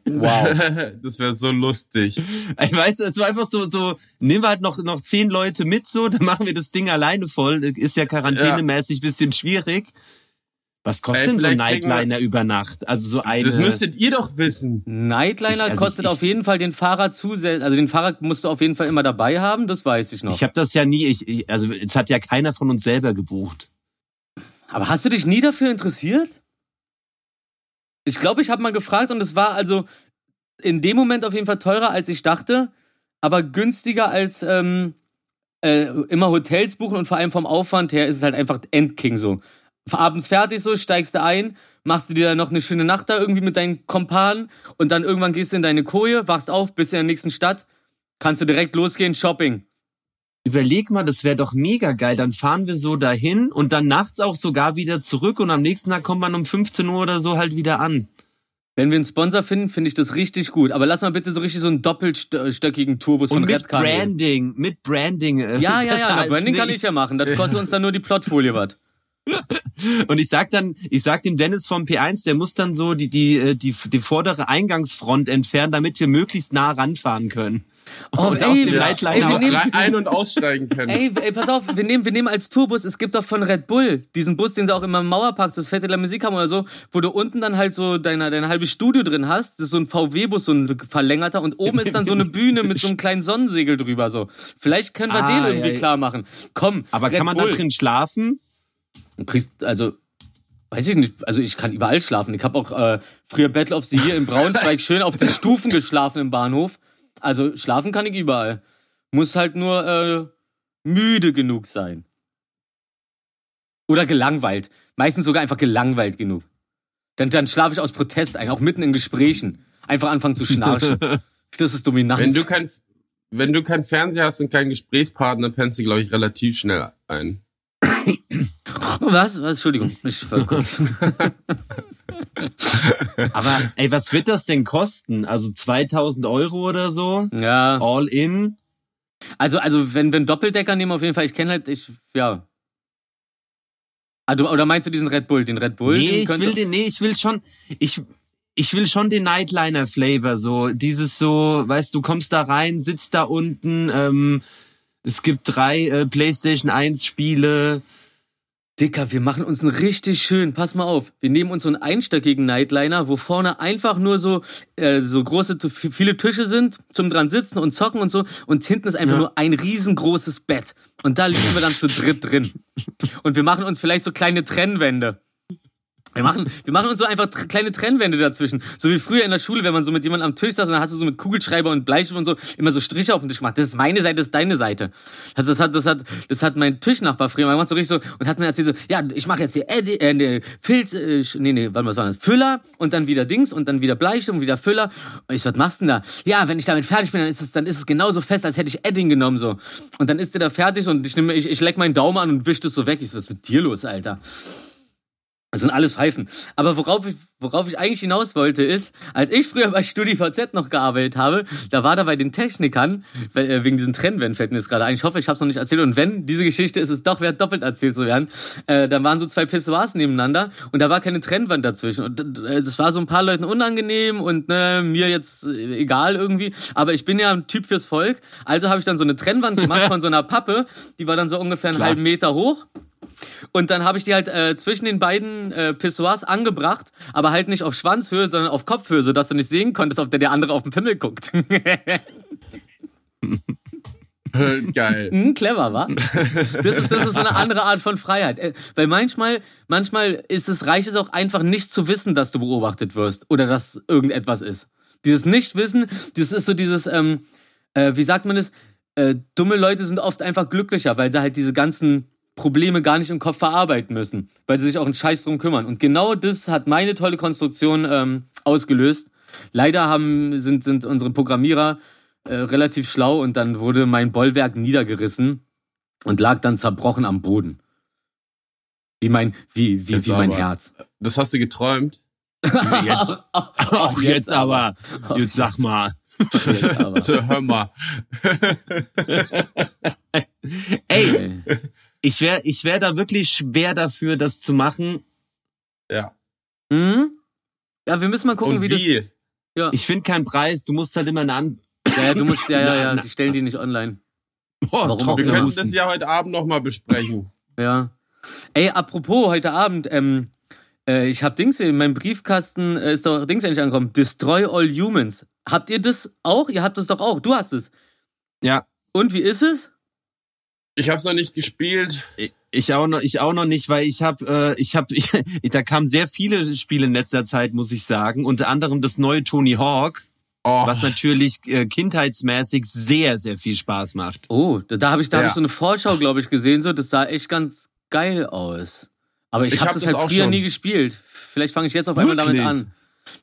S1: Wow. *laughs*
S3: das wäre so lustig.
S2: Ich weiß, es war einfach so, so, nimm halt noch, noch zehn Leute mit, so, dann machen wir das Ding alleine voll. Ist ja quarantänemäßig bisschen schwierig. Was kostet denn so ein
S3: wir-
S2: Nightliner über Nacht? Also so eine.
S3: Das müsstet ihr doch wissen.
S1: Nightliner
S2: Ich- also
S1: kostet
S2: ich-
S1: auf jeden Fall den Fahrer zusätzlich, also den Fahrer musst du auf jeden Fall immer dabei haben, das weiß ich noch.
S2: ich habe das ja nie, ich, also es hat ja keiner von uns selber gebucht.
S1: Aber hast du dich nie dafür interessiert? Ich glaube, ich habe mal gefragt und es war also in dem Moment auf jeden Fall teurer, als ich dachte, aber günstiger als ähm, äh, immer Hotels buchen und vor allem vom Aufwand her ist es halt einfach Endking so. Abends fertig so, steigst du ein, machst du dir dann noch eine schöne Nacht da irgendwie mit deinen Kompanen und dann irgendwann gehst du in deine Koje, wachst auf, bist in der nächsten Stadt, kannst du direkt losgehen, Shopping.
S2: Überleg mal, das wäre doch mega geil. Dann fahren wir so dahin und dann nachts auch sogar wieder zurück und am nächsten Tag kommt man um 15 Uhr oder so halt wieder an.
S1: Wenn wir einen Sponsor finden, finde ich das richtig gut. Aber lass mal bitte so richtig so einen doppelstöckigen Tourbus
S2: Und
S1: von
S2: mit
S1: Redcar nehmen.
S2: Branding, mit Branding. äh,
S1: Ja, ja, *laughs* ja, Branding kann ich ja machen. Das kostet uns dann nur die Plotfolie was. *laughs*
S2: Und ich sag dann, ich sag dem Dennis vom P1, der muss dann so die, die, äh, die, die vordere Eingangsfront entfernen, damit wir möglichst nah ranfahren können.
S1: Oh,
S2: Und
S1: ey,
S2: auf dem
S1: wir-
S2: Nightliner
S1: ey, nehmen-
S3: Ein- und aussteigen können.
S1: Ey, ey, pass auf, wir nehmen, wir nehmen als Tourbus, es gibt doch von Red Bull diesen Bus, den sie auch immer im Mauerpark, so das Fette der Musik haben oder so, wo du unten dann halt so deine, dein halbes Studio drin hast. Das ist so ein VW-Bus, so ein verlängerter und oben ist dann so eine *laughs* Bühne mit so einem kleinen Sonnensegel drüber, so. Vielleicht können wir
S2: Ah,
S1: den irgendwie
S2: ja, ja.
S1: klar machen. Komm,
S2: Aber
S1: Red
S2: kann man
S1: Bull.
S2: da drin schlafen?
S1: Also, weiß ich nicht, also ich kann überall schlafen. Ich habe auch äh, früher Battle of the Year in Braunschweig *laughs* schön auf den Stufen geschlafen im Bahnhof. Also schlafen kann ich überall. Muss halt nur äh, müde genug sein. Oder gelangweilt. Meistens sogar einfach gelangweilt genug. Dann, dann schlafe ich aus Protest ein, auch mitten in Gesprächen. Einfach anfangen zu schnarchen. *laughs* Das ist Dominanz.
S3: Wenn du kein, wenn du kein Fernseher hast und keinen Gesprächspartner, pennst du, glaube ich, relativ schnell ein.
S1: Was? Was? Entschuldigung. Ich war *laughs* kurz.
S2: Aber ey, was wird das denn kosten? Also 2000 Euro oder so?
S1: ja.
S2: All in?
S1: Also, also wenn wir einen Doppeldecker nehmen, auf jeden Fall, ich kenne halt, ich, ja. Ah, du, oder meinst du diesen Red Bull? Den Red Bull?
S2: Nee, ich will den, nee, ich will schon, ich, ich will schon den Nightliner Flavor, so, dieses so, weißt du, kommst da rein, sitzt da unten, ähm, es gibt drei äh, PlayStation 1 Spiele,
S1: Dicker, wir machen uns einen richtig schön, pass mal auf. Wir nehmen uns so einen einstöckigen Nightliner, wo vorne einfach nur so, äh, so große, viele Tische sind zum dran sitzen und zocken und so. Und hinten ist einfach nur ein riesengroßes Bett. Und da liegen wir dann zu dritt drin. Und wir machen uns vielleicht so kleine Trennwände. Wir machen, wir machen uns so einfach kleine Trennwände dazwischen. So wie früher in der Schule, wenn man so mit jemandem am Tisch saß und dann hast du so mit Kugelschreiber und Bleistift und so immer so Striche auf den Tisch gemacht. Das ist meine Seite, das ist deine Seite. Also das hat, das hat, das hat mein Tischnachbar früher gemacht, so richtig so, und hat mir erzählt so, ja, ich mache jetzt hier Eddy, äh, nee, Filz, äh, nee, nee, warte mal, was war das? Füller und dann wieder Dings und dann wieder Bleistift und wieder Füller. Und ich so, was machst du denn da? Ja, wenn ich damit fertig bin, dann ist es, dann ist es genauso fest, als hätte ich Edding genommen, so. Und dann ist der da fertig und ich nehme, ich, ich leck meinen Daumen an und wisch das so weg. Ich so, was ist mit dir los, Alter? Das sind alles Pfeifen. Aber worauf ich, worauf ich eigentlich hinaus wollte, ist, als ich früher bei StudiVZ noch gearbeitet habe, da war da bei den Technikern, äh, wegen diesen Trennwänden fällt mir das gerade ein. Ich hoffe, ich habe es noch nicht erzählt. Und wenn diese Geschichte ist es doch wert, doppelt erzählt zu werden, äh, dann waren so zwei Pissoirs nebeneinander und da war keine Trennwand dazwischen. Und äh, das war so ein paar Leuten unangenehm und ne, mir jetzt äh, egal irgendwie. Aber ich bin ja ein Typ fürs Volk. Also habe ich dann so eine Trennwand gemacht *laughs* von so einer Pappe, die war dann so ungefähr einen halben Meter hoch. Und dann habe ich die halt äh, zwischen den beiden äh, Pissoirs angebracht, aber halt nicht auf Schwanzhöhe, sondern auf Kopfhöhe, sodass du nicht sehen konntest, ob der der andere auf den Pimmel guckt. *laughs*
S3: Geil.
S1: Hm, clever, wa? Das ist, das ist so eine andere Art von Freiheit. Äh, Weil manchmal, manchmal ist es, reicht es auch einfach nicht zu wissen, dass du beobachtet wirst oder dass irgendetwas ist. Dieses Nichtwissen, das ist so dieses, ähm, äh, wie sagt man das? Äh, dumme Leute sind oft einfach glücklicher, weil sie halt diese ganzen Probleme gar nicht im Kopf verarbeiten müssen, weil sie sich auch einen Scheiß drum kümmern. Und genau das hat meine tolle Konstruktion ähm, ausgelöst. Leider haben, sind, sind unsere Programmierer äh, relativ schlau und dann wurde mein Bollwerk niedergerissen und lag dann zerbrochen am Boden. Wie mein, wie, wie,
S3: Jetzt
S1: wie mein
S3: aber.
S1: Herz.
S3: Das hast du geträumt?
S2: Jetzt, *laughs* auch jetzt aber. Jetzt sag mal.
S1: Jetzt aber. *laughs*
S3: So, hör mal. *laughs*
S2: Ey, ich wäre ich wär da wirklich schwer dafür, das zu machen.
S3: Ja.
S1: Hm? Ja, wir müssen mal gucken,
S3: Und
S1: wie,
S3: wie?
S1: das. Ja.
S2: Ich finde keinen Preis. Du musst halt immer eine An
S1: ja, ja, du musst, ja, ja, *laughs* ja, die stellen die nicht online.
S2: Boah,
S1: Warum
S3: Wir
S1: immer.
S3: könnten
S2: Husten.
S3: das ja heute Abend nochmal besprechen. *laughs*
S1: Ja. Ey, apropos, heute Abend, ähm, äh, ich hab Dings in meinem Briefkasten, äh, ist doch Dings endlich angekommen. Destroy All Humans. Habt ihr das auch? Ihr habt das doch auch. Du hast es.
S2: Ja,
S1: Und wie ist es?
S3: Ich hab's noch nicht gespielt.
S2: ich auch noch, ich auch noch nicht, weil ich habe, äh, ich habe, *laughs* ich, da kamen sehr viele Spiele in letzter Zeit, muss ich sagen. Unter anderem das neue Tony Hawk,
S3: Oh,
S2: was natürlich äh, kindheitsmäßig sehr, sehr viel Spaß macht.
S1: Oh, da, da habe ich, da hab
S3: Ja.
S1: ich so eine Vorschau, glaube ich, gesehen. So, das sah echt ganz geil aus. Aber ich,
S3: Ich
S1: habe
S3: hab
S1: das
S3: das
S1: halt
S3: auch
S1: früher
S3: schon.
S1: nie gespielt. Vielleicht fange ich jetzt auf einmal damit
S2: Wirklich?
S1: an.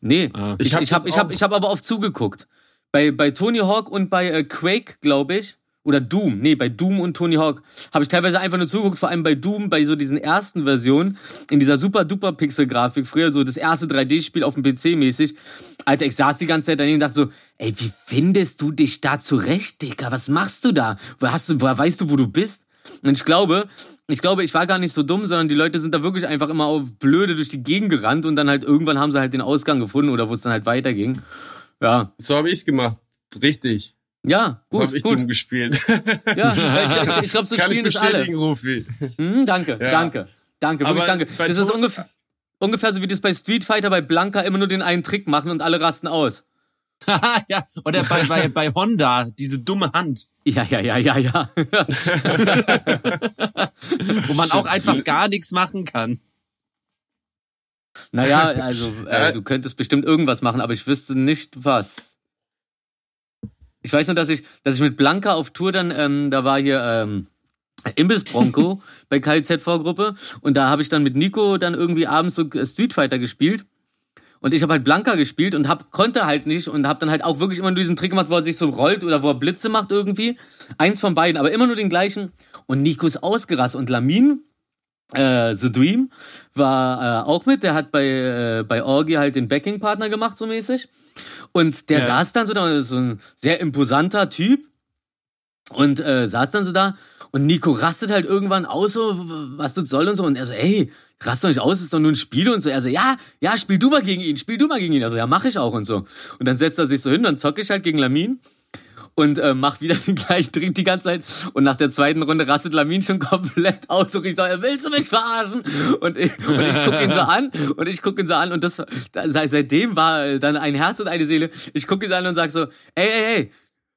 S1: Nee,
S2: Ah.
S1: ich,
S3: Ich hab
S1: ich habe
S3: das
S1: ich hab, ich hab aber oft zugeguckt. Bei, bei Tony Hawk und bei äh, Quake, glaube ich. Oder Doom. Nee, bei Doom und Tony Hawk habe ich teilweise einfach nur zugeguckt, vor allem bei Doom, bei so diesen ersten Versionen, in dieser super duper Pixel-Grafik, früher so das erste 3D-Spiel auf dem PC mäßig. Alter, ich saß die ganze Zeit daneben und dachte so, ey, wie findest du dich da zurecht, Dicker? Was machst du da? Woher hast du, woher weißt du, wo du bist? Und ich glaube, ich glaube, ich war gar nicht so dumm, sondern die Leute sind da wirklich einfach immer auf blöde durch die Gegend gerannt und dann halt irgendwann haben sie halt den Ausgang gefunden oder wo es dann halt weiterging. Ja,
S3: so habe ich's gemacht. Richtig.
S1: Ja, gut,
S3: habe ich
S1: gut.
S3: dumm gespielt. *laughs*
S1: Ja, ich, ich, ich glaube, so
S3: Kann ich
S1: spielen das alle.
S3: bestätigen, Rufi.
S1: Hm, danke,
S3: Ja.
S1: danke, danke, wirklich
S3: Aber
S1: danke. Das ist ungefähr, ungefähr so wie das bei Street Fighter bei Blanca immer nur den einen Trick machen und alle rasten aus. *laughs*
S2: ja, oder bei, bei, *laughs* bei Honda, diese dumme Hand,
S1: Ja, ja, ja, ja, ja.
S2: wo man auch einfach gar nichts machen kann.
S1: naja, also äh, du könntest bestimmt irgendwas machen, aber ich wüsste nicht was. Ich weiß nur, dass ich, dass ich mit Blanca auf Tour dann, ähm, da war hier ähm, Imbiss Bronco *laughs* bei KZ-Vorgruppe und da habe ich dann mit Nico dann irgendwie abends so Street Fighter gespielt. Und ich habe halt Blanca gespielt und hab, konnte halt nicht und habe dann halt auch wirklich immer nur diesen Trick gemacht, wo er sich so rollt oder wo er Blitze macht irgendwie. Eins von beiden, aber immer nur den gleichen. Und Nico ist ausgerastet und Lamin, äh, The Dream, war äh, auch mit. Der hat bei, äh, bei Orgi halt den Backing-Partner gemacht, so mäßig. Und der
S2: Ja.
S1: saß dann so da, so ein sehr imposanter Typ. Und äh, saß dann so da und Nico rastet halt irgendwann aus, so, was das soll und so. Und er so, ey, rast doch nicht aus, ist doch nur ein Spiel und so. Er so, ja, ja, spiel du mal gegen ihn, spiel du mal gegen ihn. Also, ja, mach ich auch und so. Und dann setzt er sich so hin, dann zocke ich halt gegen Lamin. Und äh, macht wieder *laughs* den gleichen Drink die ganze Zeit. Und nach der zweiten Runde rastet Lamin schon *laughs* komplett aus und ich sage, willst du mich verarschen? Und ich, und ich gucke ihn so an und ich gucke ihn so an und das da, seitdem war dann ein Herz und eine Seele. Ich gucke ihn so an und sag so, ey, ey, ey,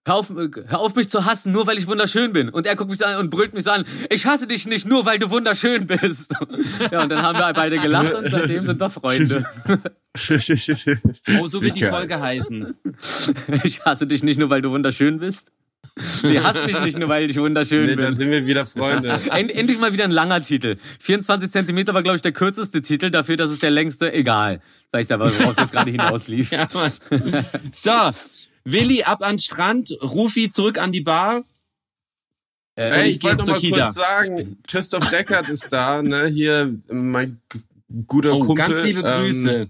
S1: Hör auf, hör auf, mich zu hassen, nur weil ich wunderschön bin. Und er guckt mich so an und brüllt mich so an, ich hasse dich nicht, nur weil du wunderschön bist. *laughs* Ja, und dann haben wir beide gelacht und seitdem sind wir Freunde.
S2: Oh, so wird die Folge heißen. *laughs*
S1: Ich hasse dich nicht nur, weil du wunderschön bist. Nee, hasst mich nicht nur, weil ich wunderschön nee, bin.
S3: Dann sind wir wieder Freunde. *laughs*
S1: End, endlich mal wieder ein langer Titel. 24 Zentimeter war, glaube ich, der kürzeste Titel. Dafür, dass es der längste, egal. Weiß ja, worauf es jetzt gerade hinauslief. Ja,
S2: so, Willi ab an den Strand, Rufi zurück an die Bar.
S3: Äh, ich, ich wollte noch mal Kita. kurz sagen, Christoph Deckert ist da, ne? Hier mein guter oh, Kumpel.
S2: Ganz liebe Grüße.
S3: Ähm,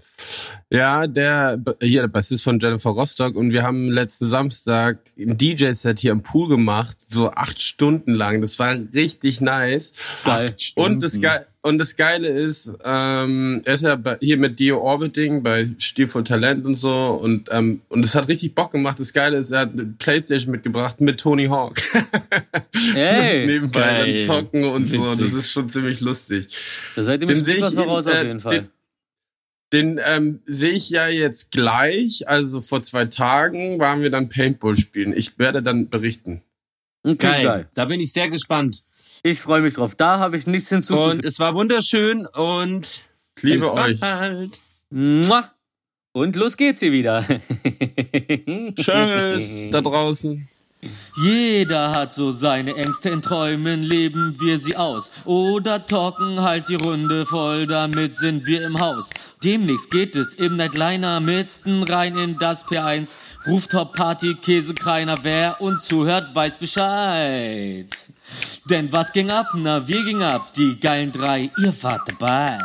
S3: ja, der hier der Bassist von Jennifer Rostock und wir haben letzten Samstag ein DJ-Set hier am Pool gemacht, so acht Stunden lang. Das war richtig nice.
S2: Geil.
S3: Und das Geil und das Geile ist, ähm, er ist ja bei, hier mit Dio Orbiting bei Stilvoll Talent und so und ähm, und es hat richtig Bock gemacht. Das Geile ist, er hat eine Playstation mitgebracht mit Tony Hawk. *laughs*
S1: Hey,
S3: nebenbei geil. dann zocken und Witzig. so. Das ist schon ziemlich lustig.
S1: Da seid ihr mit was voraus auf äh, jeden Fall.
S3: Den, den ähm, sehe ich ja jetzt gleich. Also vor zwei Tagen waren wir dann Paintball spielen. Ich werde dann berichten.
S2: Okay, geil. geil. Da bin ich sehr gespannt.
S1: Ich freue mich drauf. Da habe ich nichts hinzuzufügen.
S2: Und es war wunderschön und
S3: ich liebe euch.
S1: Bald. Und los geht's hier wieder. *laughs*
S3: Tschüss da *laughs* draußen.
S1: Jeder hat so seine Ängste in Träumen, leben wir sie aus. Oder talken halt die Runde voll, damit sind wir im Haus. Demnächst geht es im Nightliner mitten rein in das P1. Rooftop Party, Käse, keiner, wer uns zuhört, weiß Bescheid. Denn was ging ab? Na, wir ging ab, die geilen drei, ihr wart dabei.